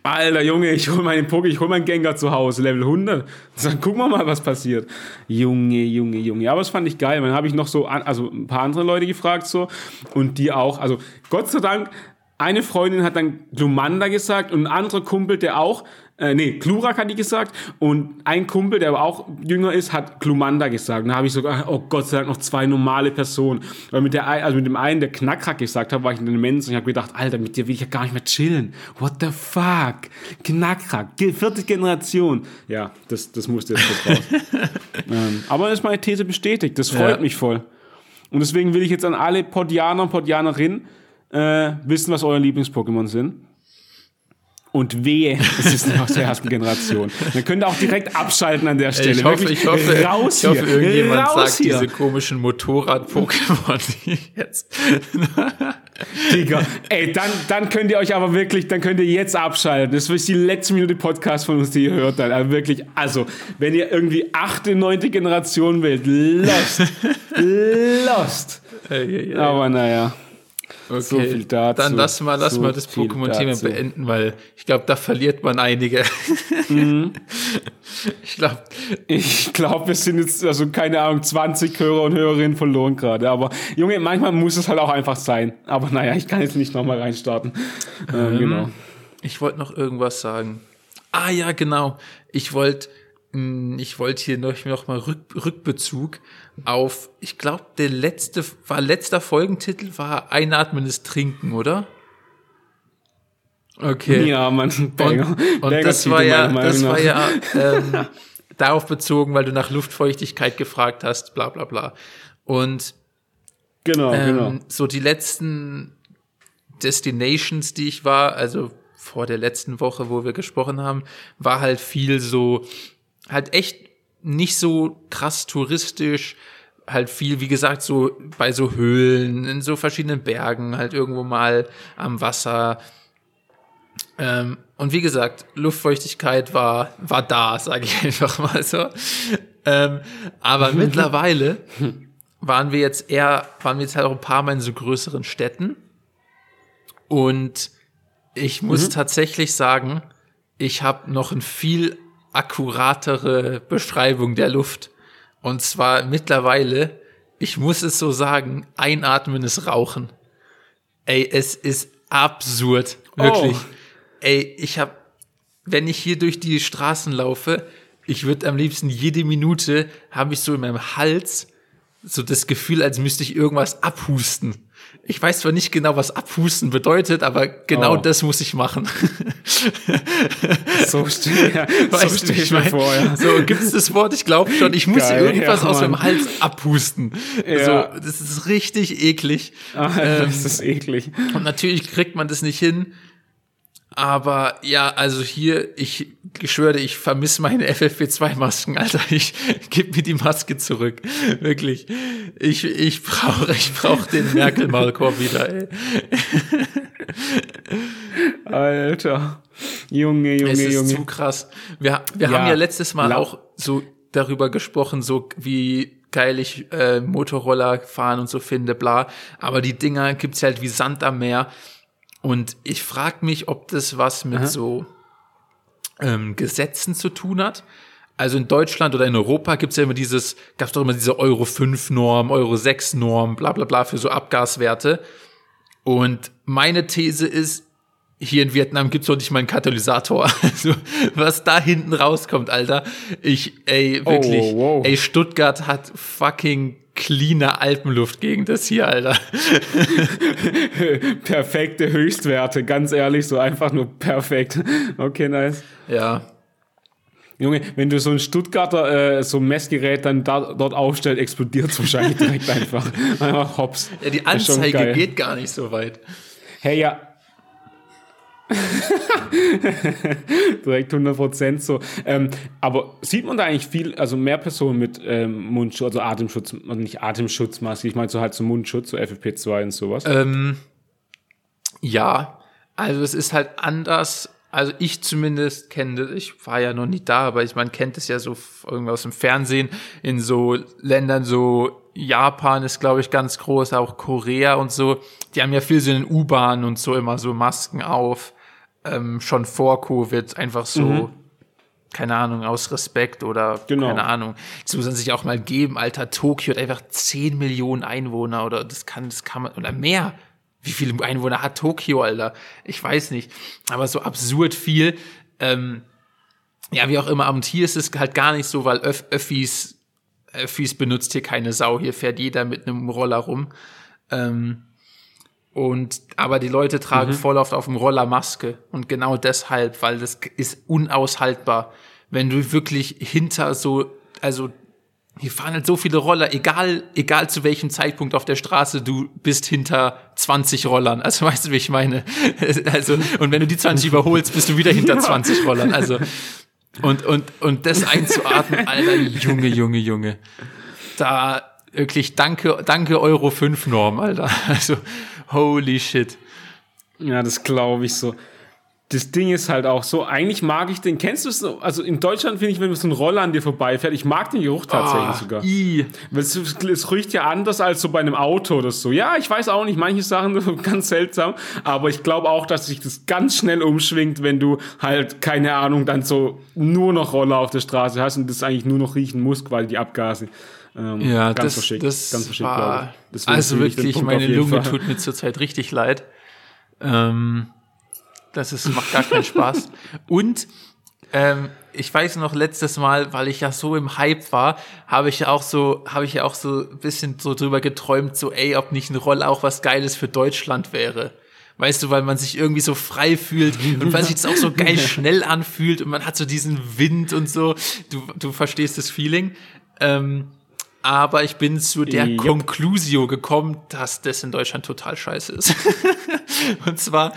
Alter Junge, ich hol meinen Poké, ich hol meinen Gengar zu Hause, Level 100. Dann gucken wir mal, was passiert. Junge, Junge, Junge. Aber das fand ich geil. Dann habe ich noch so, also ein paar andere Leute gefragt so und die auch. Also Gott sei Dank, eine Freundin hat dann Glumanda gesagt und ein anderer Kumpel, der auch äh, nee, Glurak hat die gesagt. Und ein Kumpel, der aber auch jünger ist, hat Glumanda gesagt. Und da habe ich sogar, oh Gott sei Dank, noch zwei normale Personen. Weil mit der, also mit dem einen, der Knackrack gesagt hat, war ich in den Demenz und ich habe gedacht, Alter, mit dir will ich ja gar nicht mehr chillen. What the fuck? Knackrack, vierte Generation. Ja, das, das musste jetzt kurz raus. *laughs* ähm, aber ist meine These bestätigt. Das freut ja. mich voll. Und deswegen will ich jetzt an alle Podianer und Podianerinnen äh, wissen, was eure Lieblings-Pokémon sind. Und wehe, es ist nicht aus der ersten *laughs* Generation. Man könnte auch direkt abschalten an der Stelle. Ich hoffe, ich hoffe, raus ich hoffe hier, irgendjemand sagt hier. diese komischen Motorrad-Pokémon, jetzt. *laughs* Digga, ey, dann, dann könnt ihr euch aber wirklich, dann könnt ihr jetzt abschalten. Das ist die letzte Minute Podcast von uns, die ihr hört. Dann. Also wirklich, also, wenn ihr irgendwie achte, neunte Generation wählt, lost. *laughs* lost. Aber naja. Okay, so viel dazu. Dann lass mal, lass so mal das Pokémon-Thema beenden, weil ich glaube, da verliert man einige. *laughs* Mhm. *laughs* ich glaube, ich glaube, wir sind jetzt, also keine Ahnung, 20 Hörer und Hörerinnen verloren gerade. Aber Junge, manchmal muss es halt auch einfach sein. Aber naja, ich kann jetzt nicht nochmal reinstarten. Ähm, ähm, genau. Ich wollte noch irgendwas sagen. Ah ja, genau. Ich wollte mh, ich wollte hier noch, noch mal Rück, Rückbezug auf, ich glaube, der letzte, war letzter Folgentitel war Einatmendes Trinken, oder? Okay. Ja, man, Banger, und, und das war ja, das war ja ähm, darauf bezogen, weil du nach Luftfeuchtigkeit gefragt hast, bla bla bla. Und genau, ähm, genau. so die letzten Destinations, die ich war, also vor der letzten Woche, wo wir gesprochen haben, war halt viel so, halt echt nicht so krass touristisch, halt viel, wie gesagt, so bei so Höhlen, in so verschiedenen Bergen, halt irgendwo mal am Wasser. Ähm, und wie gesagt, Luftfeuchtigkeit war, war da, *laughs* sage ich einfach mal so. Ähm, aber *laughs* mittlerweile waren wir jetzt eher, waren wir jetzt halt auch ein paar Mal in so größeren Städten. Und ich muss mhm. tatsächlich sagen, ich habe noch ein viel akkuratere Beschreibung der Luft. Und zwar mittlerweile, ich muss es so sagen, einatmen ist Rauchen. Ey, es ist absurd. Wirklich. Oh. Ey, ich hab, wenn ich hier durch die Straßen laufe, ich würde am liebsten jede Minute, habe ich so in meinem Hals so das Gefühl, als müsste ich irgendwas abhusten. Ich weiß zwar nicht genau, was abhusten bedeutet, aber genau oh. das muss ich machen. so *laughs* stehe ja, so steh ich mir vor. Ja. So gibt es das Wort, ich glaube schon. Ich muss Geil, irgendwas ja, aus meinem Hals abhusten. Ja. So, das ist richtig eklig. Ah, *laughs* ähm, das ist eklig. Und natürlich kriegt man das nicht hin. Aber ja, also hier, ich schwöre, ich vermisse meine FFP2-Masken, Alter. Ich gib mir die Maske zurück. Wirklich. Ich, ich brauche ich brauch den Merkel-Maulkorb wieder, ey. Alter. Junge, Junge, es ist Junge. zu krass. Wir, wir ja, haben ja letztes Mal auch so darüber gesprochen, so wie geil ich äh, Motorroller fahren und so finde, bla. Aber die Dinger gibt's halt wie Sand am Meer. Und ich frage mich, ob das was mit Aha. so ähm, Gesetzen zu tun hat. Also in Deutschland oder in Europa gibt's ja immer dieses, gab's doch immer diese Euro 5 Norm, Euro 6 Norm, bla bla bla für so Abgaswerte. Und meine These ist, hier in Vietnam gibt's doch nicht mal einen Katalysator. *laughs* Also, was da hinten rauskommt, Alter. Ich, ey, wirklich, oh, wow. ey, Stuttgart hat fucking cleaner Alpenluft gegen das hier, Alter. *laughs* Perfekte Höchstwerte, ganz ehrlich, so einfach nur perfekt. Okay, nice. Ja. Junge, wenn du so ein Stuttgarter äh, so ein Messgerät dann da, dort aufstellst, explodiert es wahrscheinlich direkt *laughs* einfach. Einfach hops. Ja, die Anzeige geht gar nicht so weit. Hey, ja, *laughs* Direkt 100% so. Ähm, aber sieht man da eigentlich viel, also mehr Personen mit ähm, Mundschutz, also Atemschutz, also nicht Atemschutzmaske, ich meine so halt so Mundschutz, so FFP2 und sowas? Ähm, ja, also es ist halt anders. Also ich zumindest kenne das, ich war ja noch nie da, aber ich man kennt es ja so irgendwie aus dem Fernsehen in so Ländern so Japan ist, glaube ich, ganz groß, auch Korea und so. Die haben ja viel so in den U-Bahnen und so immer so Masken auf ähm, schon vor Covid einfach so, mhm. keine Ahnung, aus Respekt oder genau. keine Ahnung. Das muss man sich auch mal geben, Alter. Tokio hat einfach 10 Millionen Einwohner oder das kann, das kann man, oder mehr. Wie viele Einwohner hat Tokio, Alter? Ich weiß nicht. Aber so absurd viel. Ähm, ja, wie auch immer, und hier ist es halt gar nicht so, weil Öff Öffis, Öffis benutzt hier keine Sau. Hier fährt jeder mit einem Roller rum. Ähm, und, aber die Leute tragen mhm. voll oft auf dem Roller Maske. Und genau deshalb, weil das ist unaushaltbar. Wenn du wirklich hinter so, also, hier fahren halt so viele Roller, egal, egal zu welchem Zeitpunkt auf der Straße, du bist hinter 20 Rollern. Also *laughs* weißt du, wie ich meine? *laughs* Also, und wenn du die 20 überholst, bist du wieder hinter 20 Rollern. Also, und, und, und das einzuatmen, *laughs* Alter, Junge, Junge, Junge. Da, wirklich, danke, danke Euro 5 Norm, Alter. Also, Holy shit. Ja, das glaube ich so. Das Ding ist halt auch so, eigentlich mag ich den, kennst du es so? Also in Deutschland finde ich, wenn so ein Roller an dir vorbeifährt, ich mag den Geruch tatsächlich oh, sogar. I. Weil es, es riecht ja anders als so bei einem Auto oder so. Ja, ich weiß auch nicht, manche Sachen *laughs* sind ganz seltsam, aber ich glaube auch, dass sich das ganz schnell umschwingt, wenn du halt, keine Ahnung, dann so nur noch Roller auf der Straße hast und das eigentlich nur noch riechen musst, weil die Abgase. Ähm, ja, ganz das, verschickt, das ganz verschickt, war, also wirklich, meine Lunge Fall. tut mir zurzeit richtig leid. Ähm, das ist, macht gar keinen Spaß. *laughs* Und ähm, ich weiß noch letztes Mal, weil ich ja so im Hype war, habe ich ja auch so, habe ich ja auch so ein bisschen so drüber geträumt, so ey, ob nicht ein Roller auch was Geiles für Deutschland wäre. Weißt du, weil man sich irgendwie so frei fühlt und weil sich das auch so *laughs* geil schnell anfühlt und man hat so diesen Wind und so. Du, du verstehst das Feeling. Ähm, aber ich bin zu der yep. Conclusio gekommen, dass das in Deutschland total scheiße ist. *laughs* und zwar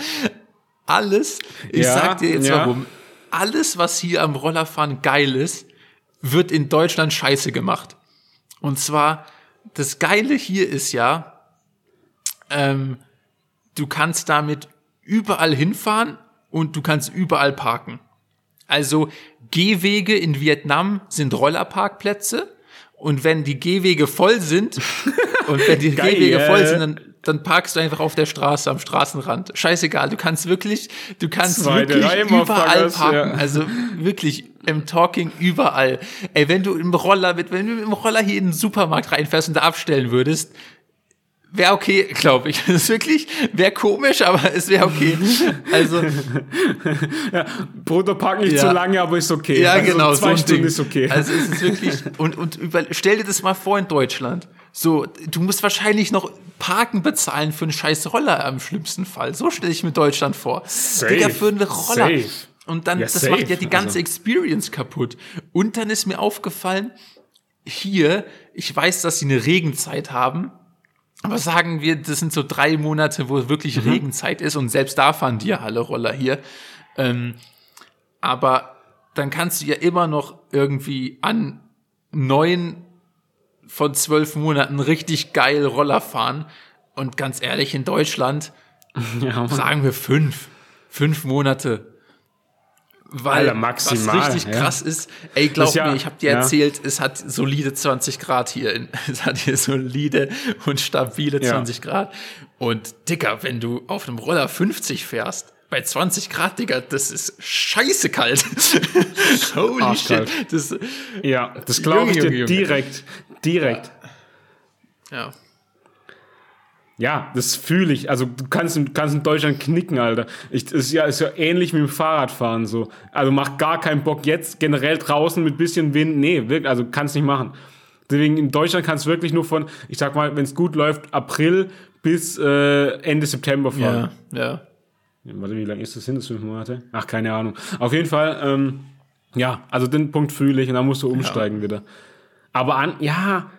alles, ich ja, sag dir jetzt ja. warum, alles, was hier am Rollerfahren geil ist, wird in Deutschland scheiße gemacht. Und zwar, das Geile hier ist ja, ähm, du kannst damit überall hinfahren und du kannst überall parken. Also Gehwege in Vietnam sind Rollerparkplätze und wenn die Gehwege voll sind *laughs* und wenn die Geil, Gehwege voll sind, dann, dann parkst du einfach auf der Straße am Straßenrand. Scheißegal, du kannst wirklich, du kannst Zweite wirklich überall parken. Ja. Also wirklich im Talking überall. Ey, wenn du im Roller mit, wenn du dem Roller hier in den Supermarkt reinfährst und da abstellen würdest, wäre okay, glaube ich. *laughs* Das ist wirklich, wäre komisch, aber es wäre okay. *laughs* Also. ja, Protopark nicht ja. zu lange, aber ist okay. Ja, also genau. Zwei so Stunden Ding. ist okay. Also es ist wirklich, und, und über, stell dir das mal vor in Deutschland. So, du musst wahrscheinlich noch Parken bezahlen für einen scheiß Roller im schlimmsten Fall. So stelle ich mir Deutschland vor. Safe. Digga, für einen Roller. Safe. Und dann, ja, das safe. macht ja die ganze also. Experience kaputt. Und dann ist mir aufgefallen, hier, ich weiß, dass sie eine Regenzeit haben, aber sagen wir, das sind so drei Monate, wo wirklich mhm. Regenzeit ist und selbst da fahren die ja alle Roller hier. Ähm, aber dann kannst du ja immer noch irgendwie an neun von zwölf Monaten richtig geil Roller fahren. Und ganz ehrlich, in Deutschland *laughs* ja, sagen wir fünf. Fünf Monate. Weil Alter, maximal, was richtig ja. krass ist, ey, glaub ja, mir, ich habe dir ja. erzählt, es hat solide 20 Grad hier, in, *laughs* es hat hier solide und stabile 20 Grad. Und Dicker, wenn du auf einem Roller 50 fährst, bei 20 Grad, Digga, das ist scheiße kalt. *laughs* Holy Arschkalt. shit. Das, ja, das glaube ich dir direkt, direkt. ja. Ja, das fühle ich. Also du kannst, kannst in Deutschland knicken, Alter. Ich, ist, ja, ist ja ähnlich mit dem Fahrradfahren so. Also macht gar keinen Bock jetzt generell draußen mit bisschen Wind. Nee, wirklich, also kannst nicht machen. Deswegen in Deutschland kannst du wirklich nur von, ich sag mal, wenn es gut läuft, April bis äh, Ende September fahren. Ja, ja. Warte, wie lange ist das hin? Das fünf Monate? Ach, keine Ahnung. Auf jeden Fall, ähm, ja, also den Punkt fühle ich und dann musst du umsteigen ja. wieder. Aber an, ja,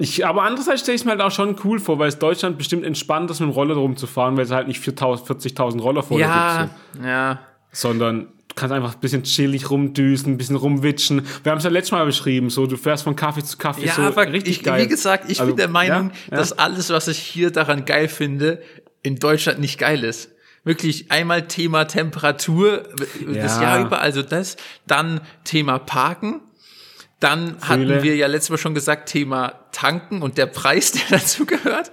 ich, aber andererseits stelle ich es mir halt auch schon cool vor, weil es Deutschland bestimmt entspannt ist, mit dem Roller rumzufahren, weil es halt nicht 40.000 Roller vor ja, gibt. So. Ja, Sondern du kannst einfach ein bisschen chillig rumdüsen, ein bisschen rumwitschen. Wir haben es ja letztes Mal beschrieben, so du fährst von Kaffee zu Kaffee, ja, so aber richtig ich, geil. Wie gesagt, ich also, bin der Meinung, ja, ja. dass alles, was ich hier daran geil finde, in Deutschland nicht geil ist wirklich einmal Thema Temperatur ja. das Jahr über, also das, dann Thema Parken, dann Fühle. hatten wir ja letztes Mal schon gesagt, Thema Tanken und der Preis, *laughs* der dazu gehört.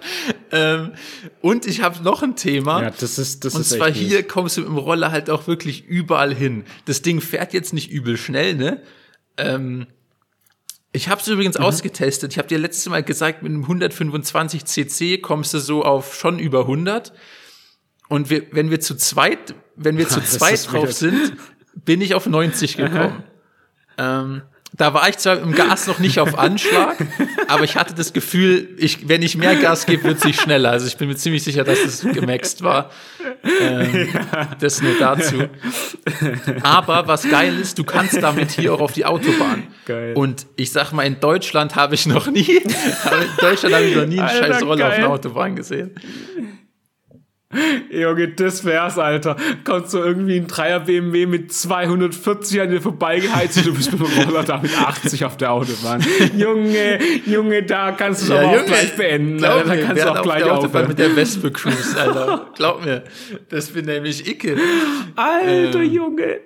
Ähm, und ich habe noch ein Thema. Ja, das ist, das und ist zwar hier mies. kommst du dem Roller halt auch wirklich überall hin. Das Ding fährt jetzt nicht übel schnell, ne? Ähm, ich habe es übrigens mhm. ausgetestet. Ich habe dir letztes Mal gesagt, mit einem 125 cc kommst du so auf schon über 100. Und wir, wenn wir zu zweit, wenn wir zu *laughs* zweit drauf sind, bin ich auf 90 *laughs* gekommen. ähm, da war ich zwar im Gas noch nicht auf Anschlag, aber ich hatte das Gefühl, ich, wenn ich mehr Gas gebe, wird es nicht schneller. Also ich bin mir ziemlich sicher, dass es gemaxt war. Ähm, ja. Das nur dazu. Aber was geil ist, du kannst damit hier auch auf die Autobahn. Geil. Und ich sag mal, in Deutschland habe ich noch nie, in Deutschland habe ich noch nie einen Alter, scheiß Roller auf der Autobahn gesehen. Junge, das wär's, Alter. Kommst du irgendwie ein Dreier BMW mit 240 an dir vorbeigeheizt und du bist mit dem Roller da mit 80 auf der Autobahn. Junge, Junge, da kannst du es ja, aber Junge, auch gleich beenden. Glaub Alter, da kannst du auch gleich aufhören. mit der Wespe Cruise, Alter. Glaub mir. Das bin nämlich Icke. Alter, ähm, Junge.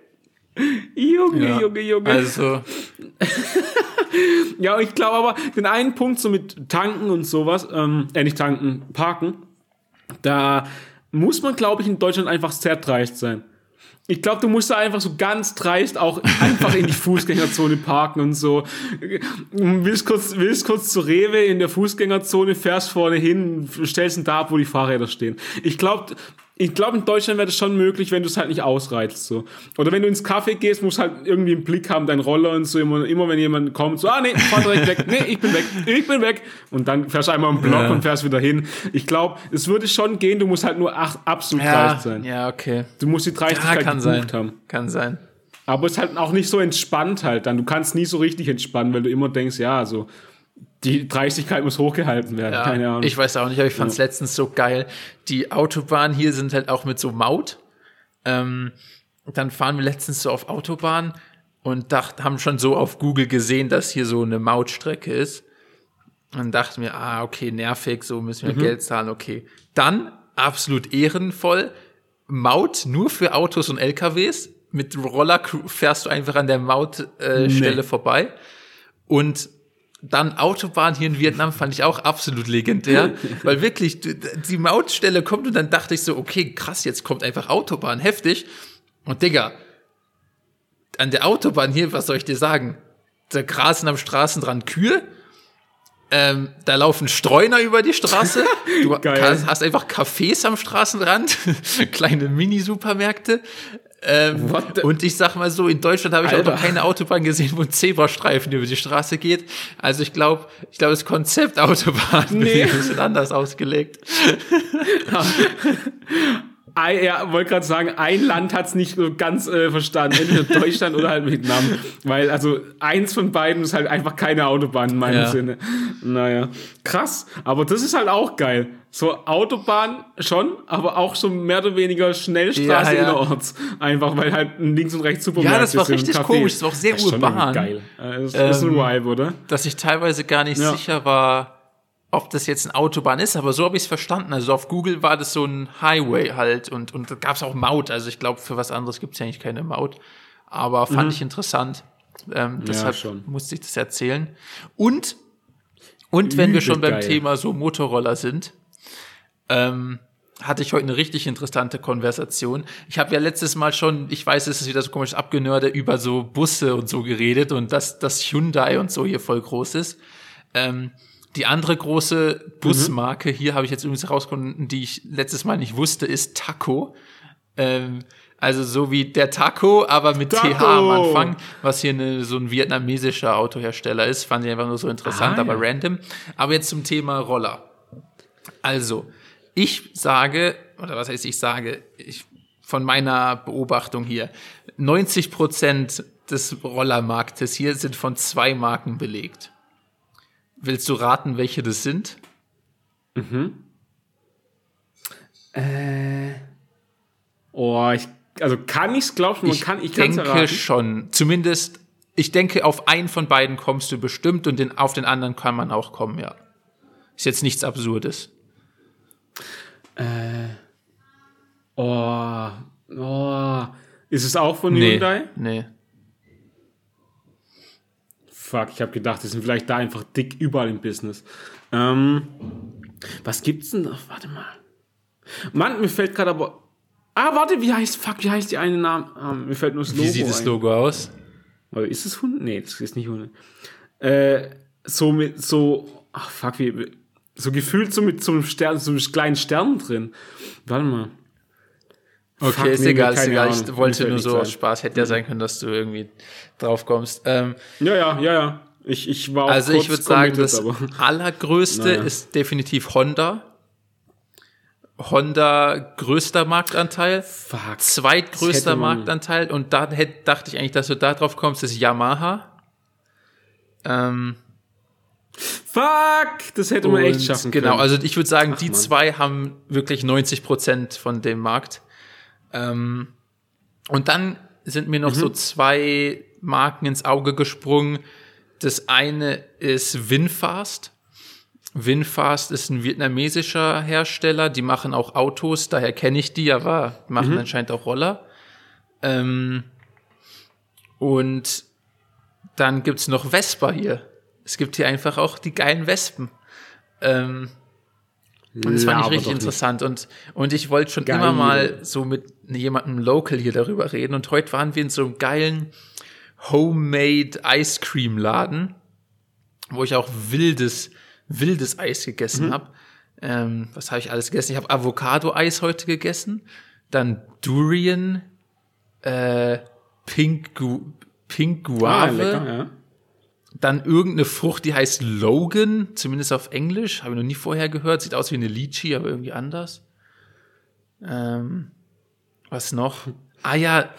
Junge, ja, Junge, Junge. Also. *laughs* ja, ich glaube aber, den einen Punkt so mit Tanken und sowas, ähm, äh, nicht tanken, parken, da muss man, glaube ich, in Deutschland einfach sehr dreist sein. Ich glaube, du musst da einfach so ganz dreist auch einfach in die *laughs* Fußgängerzone parken und so. Willst kurz, willst kurz zu Rewe in der Fußgängerzone, fährst vorne hin, stellst einen da ab, wo die Fahrräder stehen. Ich glaube, ich glaube, in Deutschland wäre das schon möglich, wenn du es halt nicht ausreizt. So. Oder wenn du ins Café gehst, musst du halt irgendwie einen Blick haben, dein Roller und so. Immer, immer wenn jemand kommt, so, ah nee, fahr direkt weg. Nee, ich bin weg. Ich bin weg. Und dann fährst du einmal im Block ja. und fährst wieder hin. Ich glaube, es würde schon gehen, du musst halt nur ach, absolut ja, dreist sein. Ja, okay. Du musst die Dreistigkeit ja, sein. haben. Kann sein. Aber es ist halt auch nicht so entspannt halt dann. Du kannst nie so richtig entspannen, weil du immer denkst, ja, so, die Dreistigkeit muss hochgehalten werden. Ja, Keine Ahnung. Ich weiß auch nicht, aber ich fand es ja. letztens so geil. Die Autobahnen hier sind halt auch mit so Maut. Ähm, dann fahren wir letztens so auf Autobahn und dacht, haben schon so auf Google gesehen, dass hier so eine Mautstrecke ist. Und dachten mir, ah, okay, nervig, so müssen wir mhm. Geld zahlen, okay. Dann, absolut ehrenvoll, Maut nur für Autos und LKWs. Mit Roller fährst du einfach an der Mautstelle äh, nee. vorbei. Und dann Autobahn hier in Vietnam fand ich auch absolut legendär, *laughs* weil wirklich die Mautstelle kommt und dann dachte ich so, okay, krass, jetzt kommt einfach Autobahn, heftig. Und Digga, an der Autobahn hier, was soll ich dir sagen? Da grasen am Straßenrand Kühe, ähm, da laufen Streuner über die Straße. *laughs* Du kannst, hast einfach Cafés am Straßenrand, *laughs* kleine Mini-Supermärkte. Ähm, und ich sag mal so, in Deutschland habe ich Alter. auch noch keine Autobahn gesehen, wo ein Zebrastreifen über die Straße geht. Also ich glaube, ich glaube, das Konzept *laughs* Autobahn nee. ist ein bisschen anders ausgelegt. Ja, wollte gerade sagen, ein Land hat's nicht so ganz äh, verstanden, entweder Deutschland oder halt Vietnam. Weil, also eins von beiden ist halt einfach keine Autobahn in meinem ja. Sinne. Naja, krass. Aber das ist halt auch geil. So Autobahn schon, aber auch so mehr oder weniger Schnellstraße ja, ja. innerorts. Einfach, weil halt links und rechts Supermärkte Ja, das war richtig komisch, das war auch sehr das urban. Geil. Das ähm, ist ein Vibe, oder? Dass ich teilweise gar nicht sicher war, ob das jetzt eine Autobahn ist, aber so habe ich es verstanden. Also auf Google war das so ein Highway halt und, und da gab es auch Maut. Also ich glaube, für was anderes gibt es ja eigentlich keine Maut. Aber fand mhm. ich interessant. Ähm, deshalb ja, musste ich das erzählen. Und, und wenn wir schon beim geil. Thema so Motorroller sind, ähm, hatte ich heute eine richtig interessante Konversation. Ich habe ja letztes Mal schon, ich weiß, es ist wieder so komisch abgenörde, über so Busse und so geredet und dass das Hyundai und so hier voll groß ist. Ähm, die andere große Busmarke, mhm. hier habe ich jetzt übrigens herausgefunden, die ich letztes Mal nicht wusste, ist Taco. Ähm, also so wie der Taco, aber mit Taco. TH am Anfang, was hier eine, so ein vietnamesischer Autohersteller ist. Fand ich einfach nur so interessant, ah, aber ja. random. Aber jetzt zum Thema Roller. Also, ich sage, oder was heißt ich sage, ich, von meiner Beobachtung hier, 90 Prozent des Rollermarktes hier sind von zwei Marken belegt. Willst du raten, welche das sind? Mhm. Äh. Oh, ich, also kann ich's, glaubst du, man ich kann, ich denke erraten. schon. Zumindest, ich denke, auf einen von beiden kommst du bestimmt und den, auf den anderen kann man auch kommen, ja. Ist jetzt nichts Absurdes. Äh. Oh. Oh. Ist es auch von nee, Hyundai? Nee. Fuck, ich habe gedacht, die sind vielleicht da einfach dick überall im Business. Ähm, was gibt's denn noch? Warte mal. Mann, mir fällt gerade aber. Ah, warte, wie heißt, fuck, wie heißt die eine Name? Ah, mir fällt nur das Logo. Wie sieht das Logo ein. aus? Oder ist es Hund? Nee, das ist nicht Hund. Äh, so mit, so, ach fuck, wie, so gefühlt so mit so einem Stern, so einem kleinen Stern drin. Warte mal. Okay, Fuck, ist egal, ist egal. Ich wollte nur so aus Spaß. Hätte ja sein können, dass du irgendwie drauf kommst. Ähm, ja, ja, ja, ja. Ich, ich war auch Also ich würde sagen, das allergrößte naja. ist definitiv Honda. Honda größter Marktanteil, Fuck. zweitgrößter Marktanteil und da hätte, dachte ich eigentlich, dass du da drauf kommst, ist Yamaha. Ähm, Fuck, das hätte man echt schaffen genau, können. Genau, also ich würde sagen, Ach, die Mann. zwei haben wirklich 90 Prozent von dem Markt. Ähm, und dann sind mir noch mhm. so zwei Marken ins Auge gesprungen. Das eine ist Winfast. Winfast ist ein vietnamesischer Hersteller, die machen auch Autos, daher kenne ich die, aber machen mhm. anscheinend auch Roller. Ähm, und dann gibt's noch Vespa hier. Es gibt hier einfach auch die geilen Wespen. Ähm, und das fand ich richtig interessant. Und, und ich wollte schon Geil. immer mal so mit jemandem local hier darüber reden. Und heute waren wir in so einem geilen Homemade Ice Cream Laden, wo ich auch wildes, wildes Eis gegessen mhm. habe. Ähm, was habe ich alles gegessen? Ich habe Avocado-Eis heute gegessen. Dann Durian, äh, Pink, Gu Pink Guave. Ah, lecker, ja. Dann irgendeine Frucht, die heißt Logan, zumindest auf Englisch. Habe ich noch nie vorher gehört. Sieht aus wie eine Lychee, aber irgendwie anders. Ähm, was noch? Ah ja,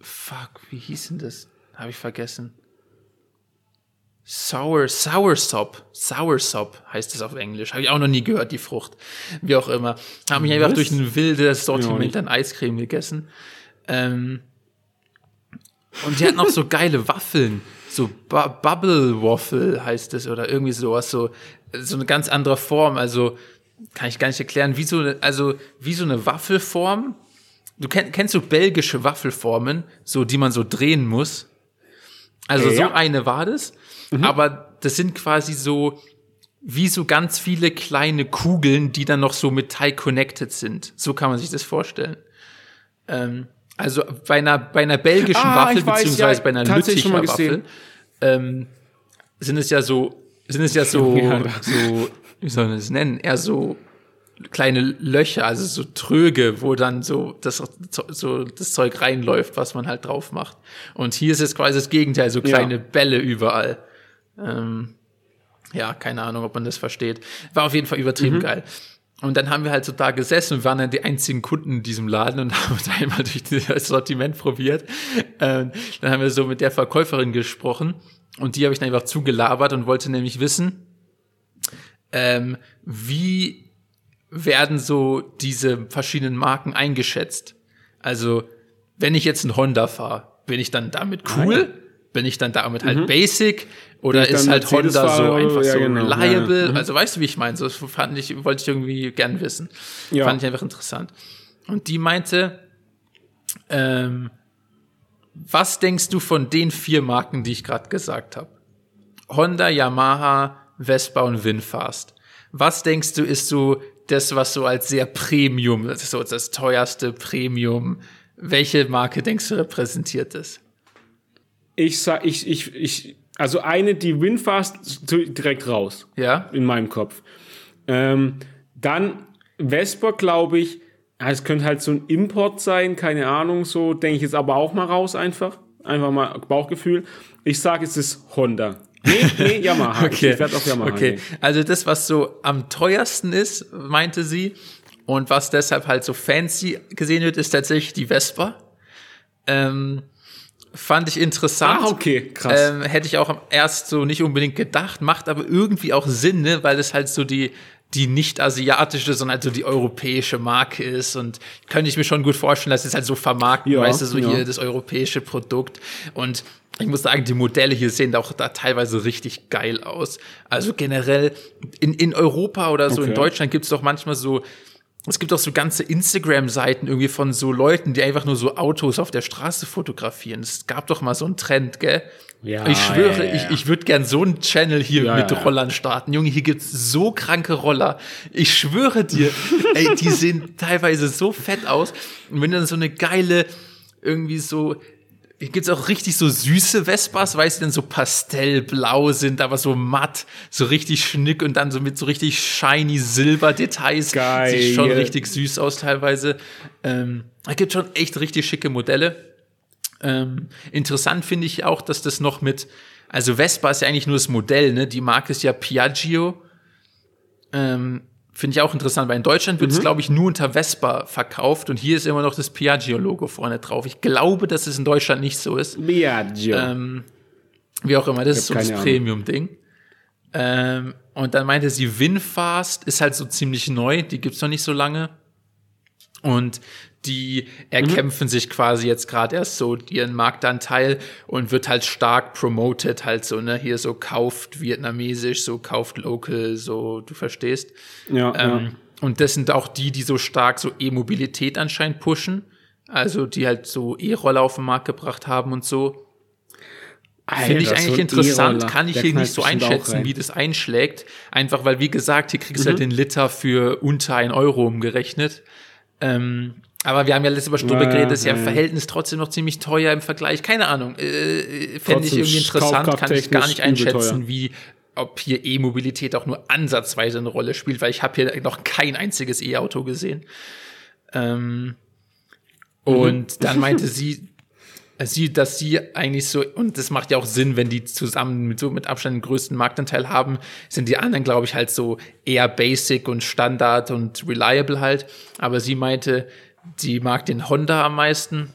fuck, wie hieß denn das? Habe ich vergessen. Sour, Soursop. Soursop heißt es auf Englisch. Habe ich auch noch nie gehört, die Frucht. Wie auch immer. Habe mich einfach durch ein wildes Sortiment an Eiscreme gegessen. Ähm, und die hat noch so geile Waffeln. So Bu Bubble Waffle heißt es oder irgendwie sowas. So, so eine ganz andere Form. Also, kann ich gar nicht erklären. Wie so, also, wie so eine Waffelform. Du kennst, kennst du belgische Waffelformen, so, die man so drehen muss? Also, ja. so eine war das. Mhm. Aber das sind quasi so wie so ganz viele kleine Kugeln, die dann noch so mit Teig connected sind. So kann man sich das vorstellen. Ähm, also bei einer, bei einer belgischen ah, Waffel, beziehungsweise ja, bei einer Lütticher Waffel, ähm, sind es ja so, sind es ja so, *laughs* ja. so, wie soll man das nennen? Eher so kleine Löcher, also so Tröge, wo dann so das, so das Zeug reinläuft, was man halt drauf macht. Und hier ist es quasi das Gegenteil, so kleine ja. Bälle überall. Ähm, ja, keine Ahnung, ob man das versteht. War auf jeden Fall übertrieben mhm. geil. Und dann haben wir halt so da gesessen und waren dann die einzigen Kunden in diesem Laden und *laughs* haben uns einmal durch das Sortiment probiert. Ähm, dann haben wir so mit der Verkäuferin gesprochen und die habe ich dann einfach zugelabert und wollte nämlich wissen, ähm, wie werden so diese verschiedenen Marken eingeschätzt? Also, wenn ich jetzt ein Honda fahre, bin ich dann damit cool? Ah, bin ich dann damit halt mhm. basic? Oder ist halt Honda so einfach ja, so genau, reliable? Ja. Mhm. Also weißt du, wie ich meine? So das fand ich, wollte ich irgendwie gern wissen. Ja. Fand ich einfach interessant. Und die meinte, ähm, was denkst du von den vier Marken, die ich gerade gesagt habe? Honda, Yamaha, Vespa und Winfast. Was denkst du, ist so das, was so als sehr Premium, das ist so das teuerste Premium, welche Marke denkst du repräsentiert das? Ich sag, ich, ich, ich, also eine, die Winfast direkt raus. Ja. In meinem Kopf. Ähm, dann Vespa, glaube ich. Es könnte halt so ein Import sein, keine Ahnung, so denke ich jetzt aber auch mal raus einfach. Einfach mal Bauchgefühl. Ich sage, es ist Honda. Nee, nee, *laughs* Yamaha. okay. Ich werde auf Yamaha. Okay. Gehen. Also das, was so am teuersten ist, meinte sie, und was deshalb halt so fancy gesehen wird, ist tatsächlich die Vespa. Ähm, fand ich interessant. Ah, okay, krass. Ähm, hätte ich auch erst so nicht unbedingt gedacht, macht aber irgendwie auch Sinn, ne? weil es halt so die die nicht asiatische, sondern halt so die europäische Marke ist. Und könnte ich mir schon gut vorstellen, dass es halt so vermarkten, ja, weißt du, so ja. hier das europäische Produkt. Und ich muss sagen, die Modelle hier sehen auch da teilweise richtig geil aus. Also generell in, in Europa oder so okay. in Deutschland gibt's doch manchmal so es gibt auch so ganze Instagram-Seiten irgendwie von so Leuten, die einfach nur so Autos auf der Straße fotografieren. Es gab doch mal so einen Trend, gell? Ja, ich schwöre, ja, ja. ich, ich würde gern so einen Channel hier mit Rollern starten. Junge, hier gibt's so kranke Roller. Ich schwöre dir, *laughs* ey, die sehen teilweise so fett aus. Und wenn dann so eine geile, irgendwie so gibt's auch richtig so süße Vespas, weil sie dann so pastellblau sind, aber so matt, so richtig schnick und dann so mit so richtig shiny Silber-Details. Geil. Sieht schon richtig süß aus teilweise. Ähm, es gibt schon echt richtig schicke Modelle. Ähm, interessant finde ich auch, dass das noch mit, also Vespa ist ja eigentlich nur das Modell, ne? Die Marke ist ja Piaggio. Ähm, Finde ich auch interessant, weil in Deutschland wird es, mhm. glaube ich, nur unter Vespa verkauft und hier ist immer noch das Piaggio-Logo vorne drauf. Ich glaube, dass es in Deutschland nicht so ist. Piaggio. Ähm, wie auch immer, das ist so das Premium-Ding. Ähm, und dann meinte sie, Winfast ist halt so ziemlich neu, die gibt's noch nicht so lange. Und die erkämpfen mhm. sich quasi jetzt gerade erst so ihren Marktanteil und wird halt stark promoted, halt so, ne, hier so kauft vietnamesisch, so kauft local, so, du verstehst. Ja, ähm, ja. Und das sind auch die, die so stark so E-Mobilität anscheinend pushen. Also die halt so E-Roller auf den Markt gebracht haben und so. Finde ich eigentlich so interessant, e kann ich hier nicht so einschätzen, wie das einschlägt. Einfach weil, wie gesagt, hier kriegst du halt mhm. halt den Liter für unter ein Euro umgerechnet. Ähm, aber wir haben ja letztes Mal Stunde ja, geredet, ist ja, im Verhältnis trotzdem noch ziemlich teuer im Vergleich. Keine Ahnung. Äh, Fände ich irgendwie interessant, kann ich gar nicht einschätzen, wie ob hier E-Mobilität auch nur ansatzweise eine Rolle spielt, weil ich habe hier noch kein einziges E-Auto gesehen. Ähm, mhm. und dann meinte sie, *laughs* sie, dass sie eigentlich so, und das macht ja auch Sinn, wenn die zusammen mit so mit Abstand den größten Marktanteil haben, sind die anderen, glaube ich, halt so eher basic und Standard und reliable halt. Aber sie meinte, sie mag den Honda am meisten.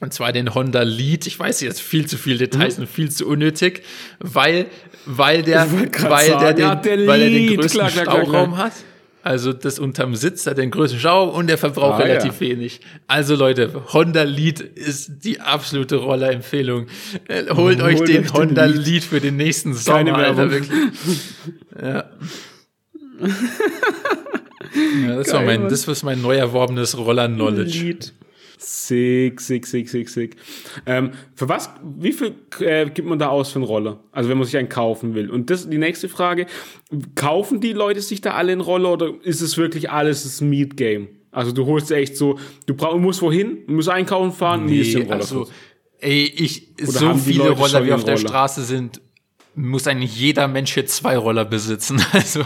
Und zwar den Honda Lead. Ich weiß jetzt viel zu viel Details mhm. und viel zu unnötig, weil, weil der, weil der, den, ja, der weil er den größten klar, klar, Stauraum klar, hat. Also das unterm Sitz hat den größten Schau und der verbraucht ah, relativ ja. wenig. Also Leute, Honda Lead ist die absolute Rollerempfehlung. Äh, holt, Holt euch den euch Honda den Lead. Lead. für den nächsten Sommer, Alter, wirklich. ja. *laughs* ja, das Geil, war mein, das war mein neu erworbenes Roller-Knowledge. Sick, sick, sick, sick, sick. Ähm, für was, wie viel äh, gibt man da aus für einen Roller? Also wenn man sich einen kaufen will. Und das die nächste Frage, kaufen die Leute sich da alle einen Roller oder ist es wirklich alles das Meat Game? Also du holst echt so, du brauch, musst wohin, du musst einkaufen fahren, nee, ist Roller. Also, ey, ich, oder so viele Roller wie auf der? Straße sind, muss eigentlich jeder Mensch hier zwei Roller besitzen. *laughs* Also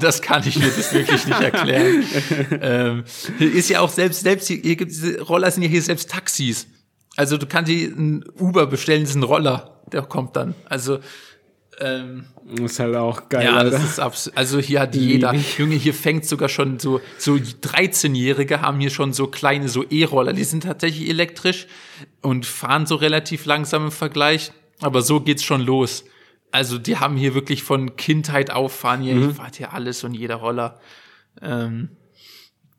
das kann ich mir das wirklich nicht erklären. *laughs* ähm, ist ja auch selbst, selbst hier, hier gibt diese Roller sind ja hier selbst Taxis. Also du kannst hier ein Uber bestellen, diesen Roller, der kommt dann. Also ähm, das ist halt auch geil. Ja, das ist absolut. Also hier hat jeder, Junge, hier fängt sogar schon so, so 13-Jährige haben hier schon so kleine, so E-Roller. Die sind tatsächlich elektrisch und fahren so relativ langsam im Vergleich. Aber so geht's schon los. Also die haben hier wirklich von Kindheit auf fahren hier, mhm. fahrt hier alles und jeder Roller. Ähm,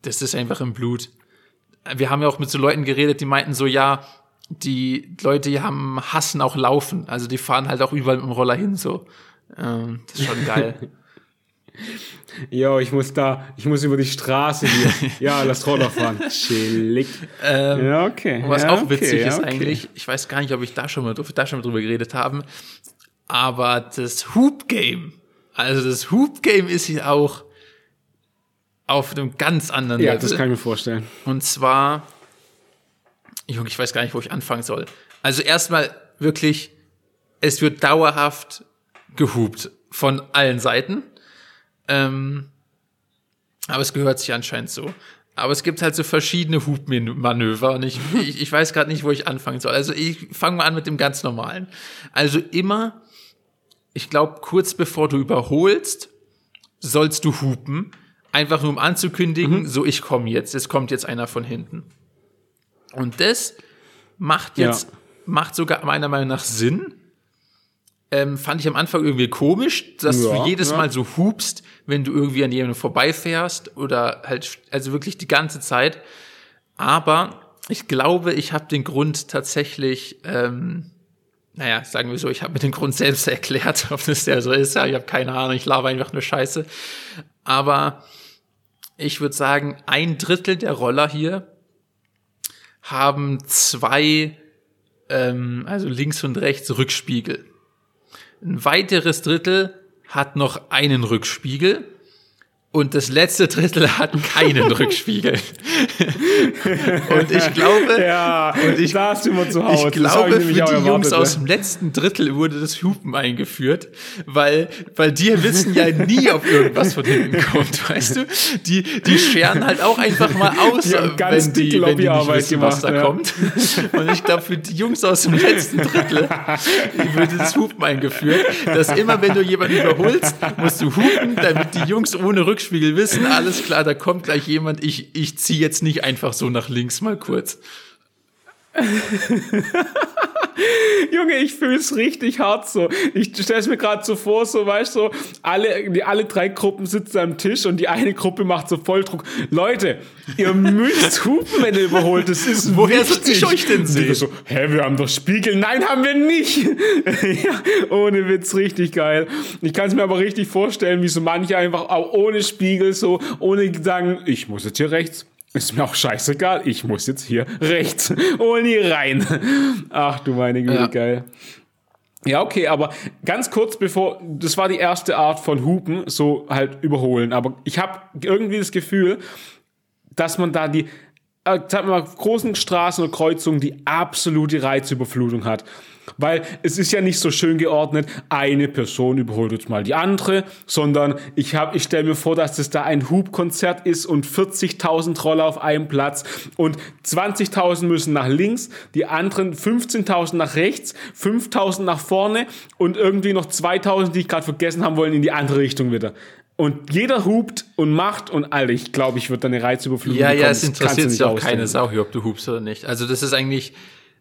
das ist einfach im Blut. Wir haben ja auch mit so Leuten geredet, die meinten so, ja, die Leute, die haben hassen auch laufen. Also die fahren halt auch überall mit dem Roller hin, so. Ähm, das ist schon *laughs* geil. *laughs* Jo, ich muss da, ich muss über die Straße hier. *laughs* Ja, lass Roller fahren. Chillig. Ähm, ja, okay. Was ja, auch okay, witzig ja, ist okay. eigentlich, ich weiß gar nicht, ob ich da schon mal, da schon mal drüber geredet haben, aber das Hoop Game, also das Hoop Game ist hier auch auf einem ganz anderen ja, Level. Ja, das kann ich mir vorstellen. Und zwar, Junge, ich weiß gar nicht, wo ich anfangen soll. Also erstmal wirklich, es wird dauerhaft gehupt von allen Seiten. Ähm, aber es gehört sich anscheinend so. Aber es gibt halt so verschiedene Hubmanöver und ich, *laughs* ich, ich weiß gerade nicht, wo ich anfangen soll. Also ich fange mal an mit dem ganz normalen. Also immer, ich glaube, kurz bevor du überholst, sollst du hupen. Einfach nur um anzukündigen, mhm. so ich komme jetzt, es kommt jetzt einer von hinten. Und das macht jetzt, ja. macht sogar meiner Meinung nach Sinn, ähm, fand ich am Anfang irgendwie komisch, dass ja, du jedes ja. Mal so hupst, wenn du irgendwie an jemandem vorbeifährst oder halt, also wirklich die ganze Zeit. Aber ich glaube, ich habe den Grund tatsächlich, ähm, naja, sagen wir so, ich habe mir den Grund selbst *laughs* erklärt, ob das der so ist. Ja, ich habe keine Ahnung, ich laber einfach nur Scheiße. Aber ich würde sagen, ein Drittel der Roller hier haben zwei, ähm, also links und rechts Rückspiegel. Ein weiteres Drittel hat noch einen Rückspiegel und das letzte Drittel hat keinen *laughs* Rückspiegel. und ich glaube, ja, und ich, da immer zu Hause. Ich glaube, ich für die Jungs aus dem letzten Drittel wurde das Hupen eingeführt, weil, weil die wissen ja nie, ob irgendwas von hinten kommt, weißt du? Die, die scheren halt auch einfach mal aus, die wenn, die, wenn die nicht wissen, gemacht, was da ja. kommt. Und ich glaube, für die Jungs aus dem letzten Drittel würde das Hupen eingeführt, dass immer, wenn du jemanden überholst, musst du hupen, damit die Jungs ohne Rückspiegel Rückspiegel wissen, alles klar, da kommt gleich jemand, ich, ich ziehe jetzt nicht einfach so nach links mal kurz. *laughs* Junge, ich fühle es richtig hart so. Ich stelle es mir gerade so vor, so weißt du, so, alle, die, alle drei Gruppen sitzen am Tisch und die eine Gruppe macht so Volldruck. Leute, ihr *laughs* müsst hupen, wenn ihr überholt. Das ist Woher soll ich euch denn sehen? So, hä, wir haben doch Spiegel. Nein, haben wir nicht. *laughs* ja, ohne Witz, richtig geil. Ich kann es mir aber richtig vorstellen, wie so manche einfach auch ohne Spiegel so, ohne sagen, ich muss jetzt hier rechts ist mir auch scheißegal, ich muss jetzt hier rechts *laughs* und hier rein. Ach du meine Güte, ja. geil. Ja, okay, aber ganz kurz bevor, das war die erste Art von Hupen, so halt überholen. Aber ich habe irgendwie das Gefühl, dass man da die äh, sagen wir mal, großen Straßen oder Kreuzungen die absolute Reizüberflutung hat. Weil es ist ja nicht so schön geordnet, eine Person überholt jetzt mal die andere, sondern ich, hab, ich stelle mir vor, dass das da ein Hubkonzert ist und 40.000 Roller auf einem Platz und 20.000 müssen nach links, die anderen 15.000 nach rechts, 5.000 nach vorne und irgendwie noch 2.000, die ich gerade vergessen haben wollen, in die andere Richtung wieder. Und jeder hupt und macht und Alter, ich glaube, ich würde da eine Reizüberflutung Ja, bekommen. ja, es Das interessiert sich auch keine. Sau ob du hupst oder nicht. Also das ist eigentlich,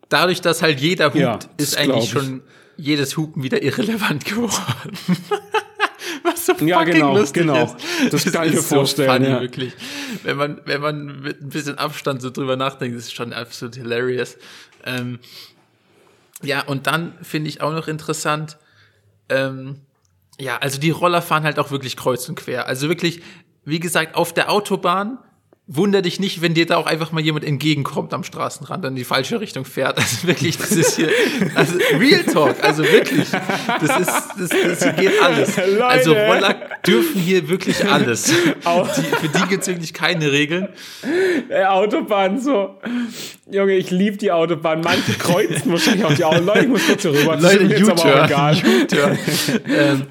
dadurch, dass halt jeder hupt, Ja, das ist eigentlich schon jedes Hupen wieder irrelevant geworden. *laughs* Was so Ja, fucking genau, lustig genau. ist. Das kann ich mir ist so vorstellen, funny, ja. wirklich. Wenn man, wenn man mit ein bisschen Abstand so drüber nachdenkt, ist es schon absolut hilarious. Ähm, ja, und dann finde ich auch noch interessant, ähm, ja, also die Roller fahren halt auch wirklich kreuz und quer. Also wirklich, wie gesagt, auf der Autobahn wunder dich nicht, wenn dir da auch einfach mal jemand entgegenkommt am Straßenrand und in die falsche Richtung fährt. Also wirklich, das ist hier, also Real Talk, also wirklich, das ist, das, das hier geht alles. Leute. Also Roller dürfen hier wirklich alles. Die, für die gibt's wirklich keine Regeln. Autobahn so. Junge, ich liebe die Autobahn. Manche kreuzen wahrscheinlich auch die Autobahn. Leute, ich muss kurz hier rüber. Das Leute, U-Turn, egal. U-Turn. *laughs* ähm,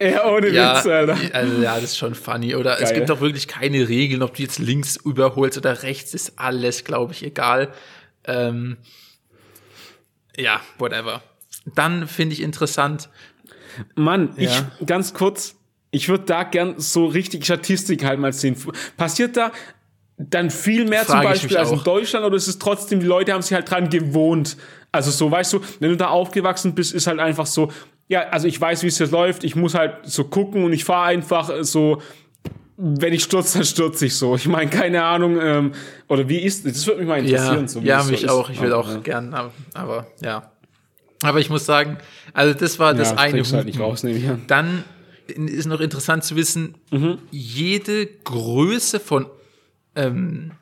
Ja, ohne Ja, Witz, Alter. also ja, das ist schon funny. Oder es Geil. gibt auch wirklich keine Regeln, ob du jetzt links überholst oder rechts, ist alles, glaube ich, egal. Ähm, ja, whatever. Dann finde ich interessant, Mann, Ja. ich, ganz kurz, ich würde da gern so richtig Statistik halt mal sehen. Passiert da dann viel mehr zum Frage ich Beispiel als in. Deutschland oder ist es trotzdem, die Leute haben sich halt dran gewohnt? Also so, weißt du, wenn du da aufgewachsen bist, ist halt einfach so, ja, also ich weiß, wie es jetzt läuft, ich muss halt so gucken und ich fahre einfach so, wenn ich stürze, dann stürze ich so. Ich meine, keine Ahnung, ähm, oder wie ist, das würde mich mal interessieren. ja, so, ja das so mich ist. auch. Ich Aber, auch ja. gern, aber, aber ja. Aber ich muss sagen, also das war das ja, eine kriegst du halt nicht Hupen. raus, nehme ich an. Dann ist noch interessant zu wissen, Mhm. jede Größe von ähm,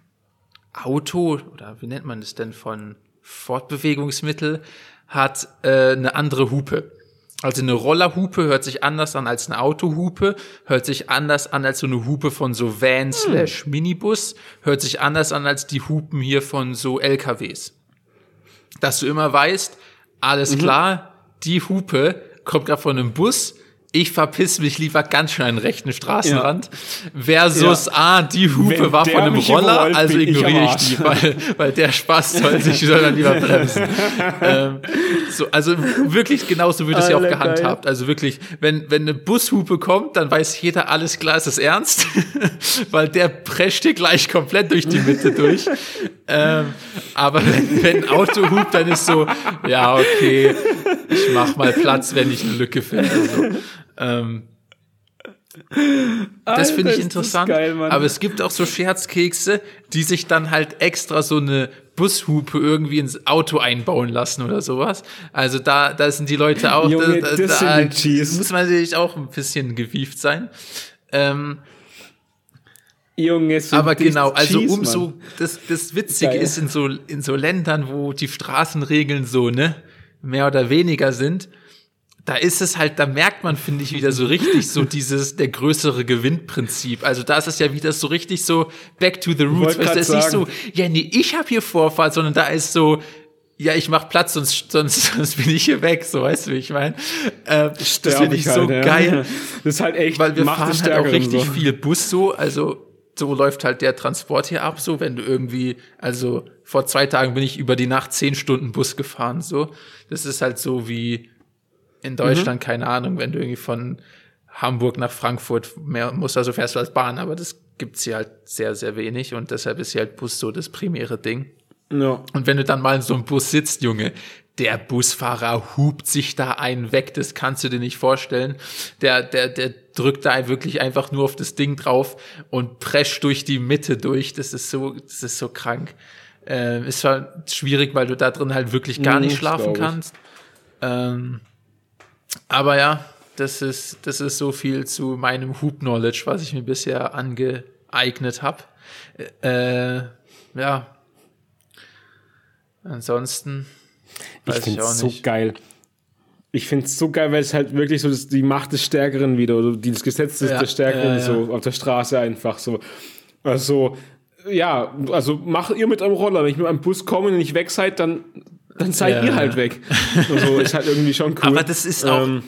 Auto oder wie nennt man das denn von Fortbewegungsmittel hat äh, eine andere Hupe. Also eine Rollerhupe hört sich anders an als eine Autohupe, hört sich anders an als so eine Hupe von so Van slash Minibus, hört sich anders an als die Hupen hier von so LKWs. Dass du immer weißt, alles klar, die Hupe kommt gerade von einem Bus, ich verpiss mich lieber ganz schnell an den rechten Straßenrand. Versus, ah, die Hupe Wenn war von einem Roller, also ich ignoriere ich, Arsch. die, weil, weil der Spaß soll sich dann lieber bremsen. *laughs* ähm, so, also wirklich genauso wird es ja auch gehandhabt. Also wirklich, wenn, wenn eine Bushupe kommt, dann weiß jeder, alles klar, ist es ernst, *laughs* weil der prescht dir gleich komplett durch die Mitte durch. Ähm, aber wenn, wenn ein Auto hupt, dann ist so, ja, okay, ich mach mal Platz, wenn ich eine Lücke finde. So. Ähm, das finde ich interessant. geil, aber es gibt auch so Scherzkekse, die sich dann halt extra so eine Bushupe irgendwie ins Auto einbauen lassen oder sowas. Also da, da sind die Leute auch, Junge, da, das da, Cheese. muss man sich auch ein bisschen gewieft sein. Ähm, Junge, so aber genau, also Cheese, umso, Mann. das, das Witzige Geil. ist in so, in so Ländern, wo die Straßenregeln so, ne, mehr oder weniger sind, da ist es halt, da merkt man, finde ich, wieder so richtig so dieses, der größere Gewinnprinzip. Also da ist es ja wieder so richtig so back to the roots. Weißt es ist nicht so, ja, nee, ich habe hier Vorfahrt, sondern da ist so, ja, ich mach Platz, sonst, sonst, *laughs* sonst bin ich hier weg, so weißt du, wie ich meine. Ähm, das finde ich halt, so ja. geil *laughs* Das ist halt echt, weil wir fahren halt auch richtig so. viel Bus so, also so läuft halt der Transport hier ab, so wenn du irgendwie, also vor zwei Tagen bin ich über die Nacht zehn Stunden Bus gefahren, so. Das ist halt so wie in Deutschland, Mhm. keine Ahnung, wenn du irgendwie von Hamburg nach Frankfurt mehr musst, also fährst du als Bahn, aber das gibt's hier halt sehr, sehr wenig und deshalb ist hier halt Bus so das primäre Ding. Ja. Und wenn du dann mal in so einem Bus sitzt, Junge, der Busfahrer hupt sich da einen weg, das kannst du dir nicht vorstellen. Der, der, der drückt da wirklich einfach nur auf das Ding drauf und prescht durch die Mitte durch. Das ist so, das ist so krank. Äh, ist zwar schwierig, weil du da drin halt wirklich gar Mhm, nicht das schlafen kannst. Ähm, aber ja, das ist, das ist so viel zu meinem Hoop-Knowledge, was ich mir bisher angeeignet habe. Äh, ja. Ansonsten Ich weiß ich, finde auch es so nicht. geil. Ich finde es so geil, weil es halt wirklich so das, die Macht des Stärkeren wieder, oder die- das Gesetz des, Ja, des Stärkeren ja, ja. so auf der Straße einfach so. Also ja, also mach ihr mit eurem Roller. Wenn ich mit einem Bus komme und nicht weg seid, dann, dann seid Ja. ihr halt weg. Also ist halt irgendwie schon cool. Aber das ist auch. Ähm,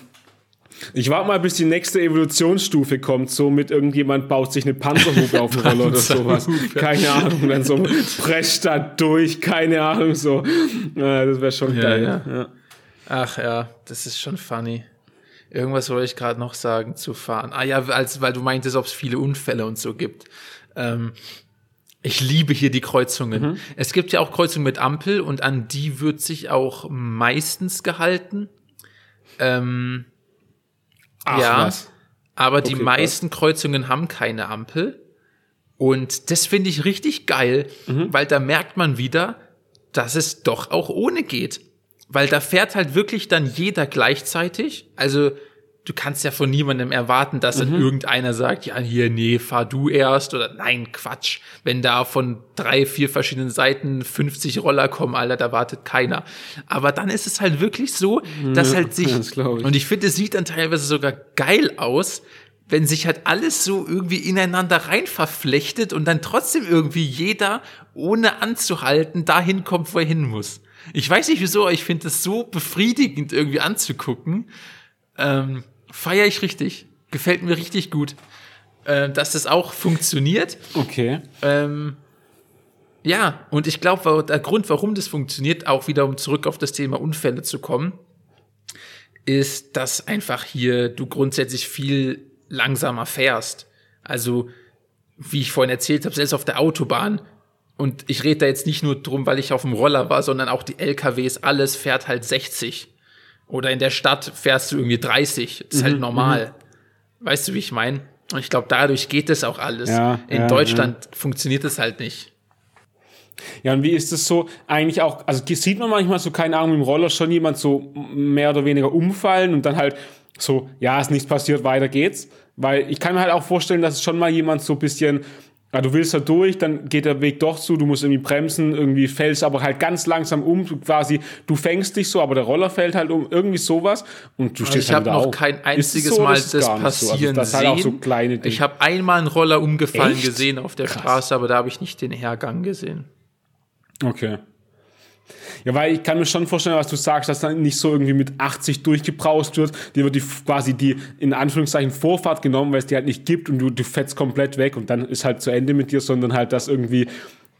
ich warte mal, bis die nächste Evolutionsstufe kommt. So mit irgendjemand baut sich eine Panzerhupe auf den Roller oder sowas. Keine Ahnung. Dann so prescht da durch. Keine Ahnung. So. Das wäre schon Ja, geil. ja. Ja. Ach ja, das ist schon funny. Irgendwas wollte ich gerade noch sagen zu fahren. Ah ja, als, weil du meintest, ob es viele Unfälle und so gibt. Ähm, ich liebe hier die Kreuzungen. Mhm. Es gibt ja auch Kreuzungen mit Ampel und an die wird sich auch meistens gehalten. Ähm, Ach, ja, was. aber die Okay, meisten Kreuzungen haben keine Ampel. Und das finde ich richtig geil, Mhm. weil da merkt man wieder, dass es doch auch ohne geht. Weil da fährt halt wirklich dann jeder gleichzeitig. Also du kannst ja von niemandem erwarten, dass Mhm. dann irgendeiner sagt, ja, hier, nee, fahr du erst oder nein, Quatsch. Wenn da von drei, vier verschiedenen Seiten 50 Roller kommen, Alter, da wartet keiner. Aber dann ist es halt wirklich so, dass Ja, halt sich, ich. und ich finde, es sieht dann teilweise sogar geil aus, wenn sich halt alles so irgendwie ineinander rein verflechtet und dann trotzdem irgendwie jeder, ohne anzuhalten, dahin kommt, wo er hin muss. Ich weiß nicht wieso, aber ich finde es so befriedigend irgendwie anzugucken. Ähm, Feier ich richtig. Gefällt mir richtig gut. Äh, dass das auch funktioniert. Okay. Ähm, ja, und ich glaube, der Grund, warum das funktioniert, auch wieder um zurück auf das Thema Unfälle zu kommen, ist, dass einfach hier du grundsätzlich viel langsamer fährst. Also, wie ich vorhin erzählt habe, selbst auf der Autobahn, und ich rede da jetzt nicht nur drum, weil ich auf dem Roller war, sondern auch die LKWs, alles fährt halt 60. Oder in der Stadt fährst du irgendwie 30. Das ist Mhm, halt normal. Weißt du, wie ich meine? Und ich glaube, dadurch geht das auch alles. Ja, in ja, Deutschland funktioniert es halt nicht. Ja, und wie ist es so eigentlich auch, also sieht man manchmal so, keine Ahnung, im Roller schon jemand so mehr oder weniger umfallen und dann halt so, ja, ist nichts passiert, weiter geht's. Weil ich kann mir halt auch vorstellen, dass es schon mal jemand so ein bisschen, ja, du willst da durch, dann geht der Weg doch zu, du musst irgendwie bremsen, irgendwie fällst aber halt ganz langsam um, du quasi, du fängst dich so, aber der Roller fällt halt um, irgendwie sowas und du stehst ich halt habe wieder noch auf. kein einziges so, Mal das nicht so? passieren Also das sehen. halt auch so kleine Dinge. ich habe einmal einen Roller umgefallen Echt? gesehen auf der Krass. Straße, aber da habe ich nicht den Hergang gesehen. Okay. Ja, weil ich kann mir schon vorstellen, was du sagst, dass dann nicht so irgendwie mit 80 durchgebraust wird. Dir wird die quasi die in Anführungszeichen Vorfahrt genommen, weil es die halt nicht gibt und du, du fetzt komplett weg und dann ist halt zu Ende mit dir, sondern halt, dass irgendwie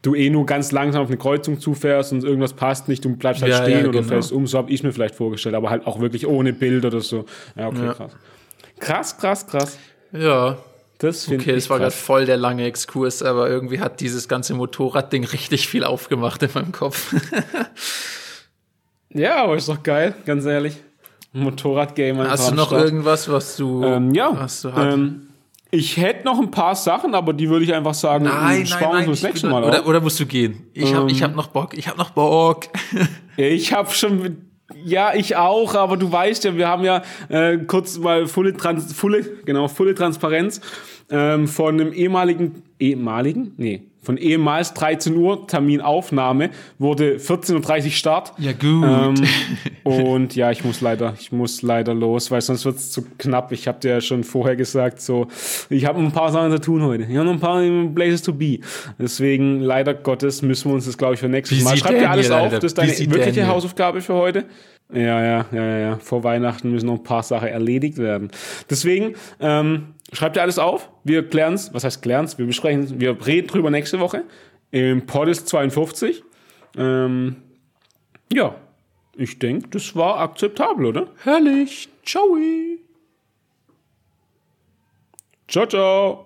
du eh nur ganz langsam auf eine Kreuzung zufährst und irgendwas passt nicht, du bleibst halt Ja, stehen ja, oder genau. fällst um. So habe ich mir vielleicht vorgestellt, aber halt auch wirklich ohne Bild oder so. Ja, okay, Ja. krass. Krass, krass, krass. Ja, Das finde okay, ich das war gerade voll der lange Exkurs, aber irgendwie hat dieses ganze Motorradding *laughs* richtig viel aufgemacht in meinem Kopf. *laughs* Ja, aber ist doch geil, ganz ehrlich. Motorradgame. einfach Hast du noch Start. irgendwas, was du, Ähm, ja. was du ähm, ich hätte noch ein paar Sachen, aber die würde ich einfach sagen, nein, sparen nein, das nächste Mal oder, oder musst du gehen? Ich habe ich hab noch Bock. *laughs* Ich habe noch Bock. Ich habe schon, ja, ich auch, aber du weißt ja, wir haben ja äh, kurz mal volle, Trans volle, genau, volle Transparenz ähm, von einem ehemaligen, ehemaligen? Nee, von ehemals 13 Uhr Terminaufnahme wurde 14.30 Uhr Start. Ja, gut. Ähm, *laughs* und ja, ich muss leider, ich muss leider los, weil sonst wird es zu knapp. Ich habe dir ja schon vorher gesagt, so, ich habe ein paar Sachen zu tun heute. Ich habe noch ein paar Places to be. Deswegen, leider Gottes, müssen wir uns das, glaube ich, für nächstes Wie Mal. Schreib dir alles auf, Alter? das ist deine wirkliche Daniel? Hausaufgabe für heute. Ja, ja, ja, ja, ja. Vor Weihnachten müssen noch ein paar Sachen erledigt werden. Deswegen, ähm, schreibt dir alles auf. Wir klären's. Was heißt klären's? Wir besprechen, wir reden drüber nächste Woche. Im Podest 52. Ähm, ja, ich denke, das war akzeptabel, oder? Herrlich. Ciao. Ciao, ciao.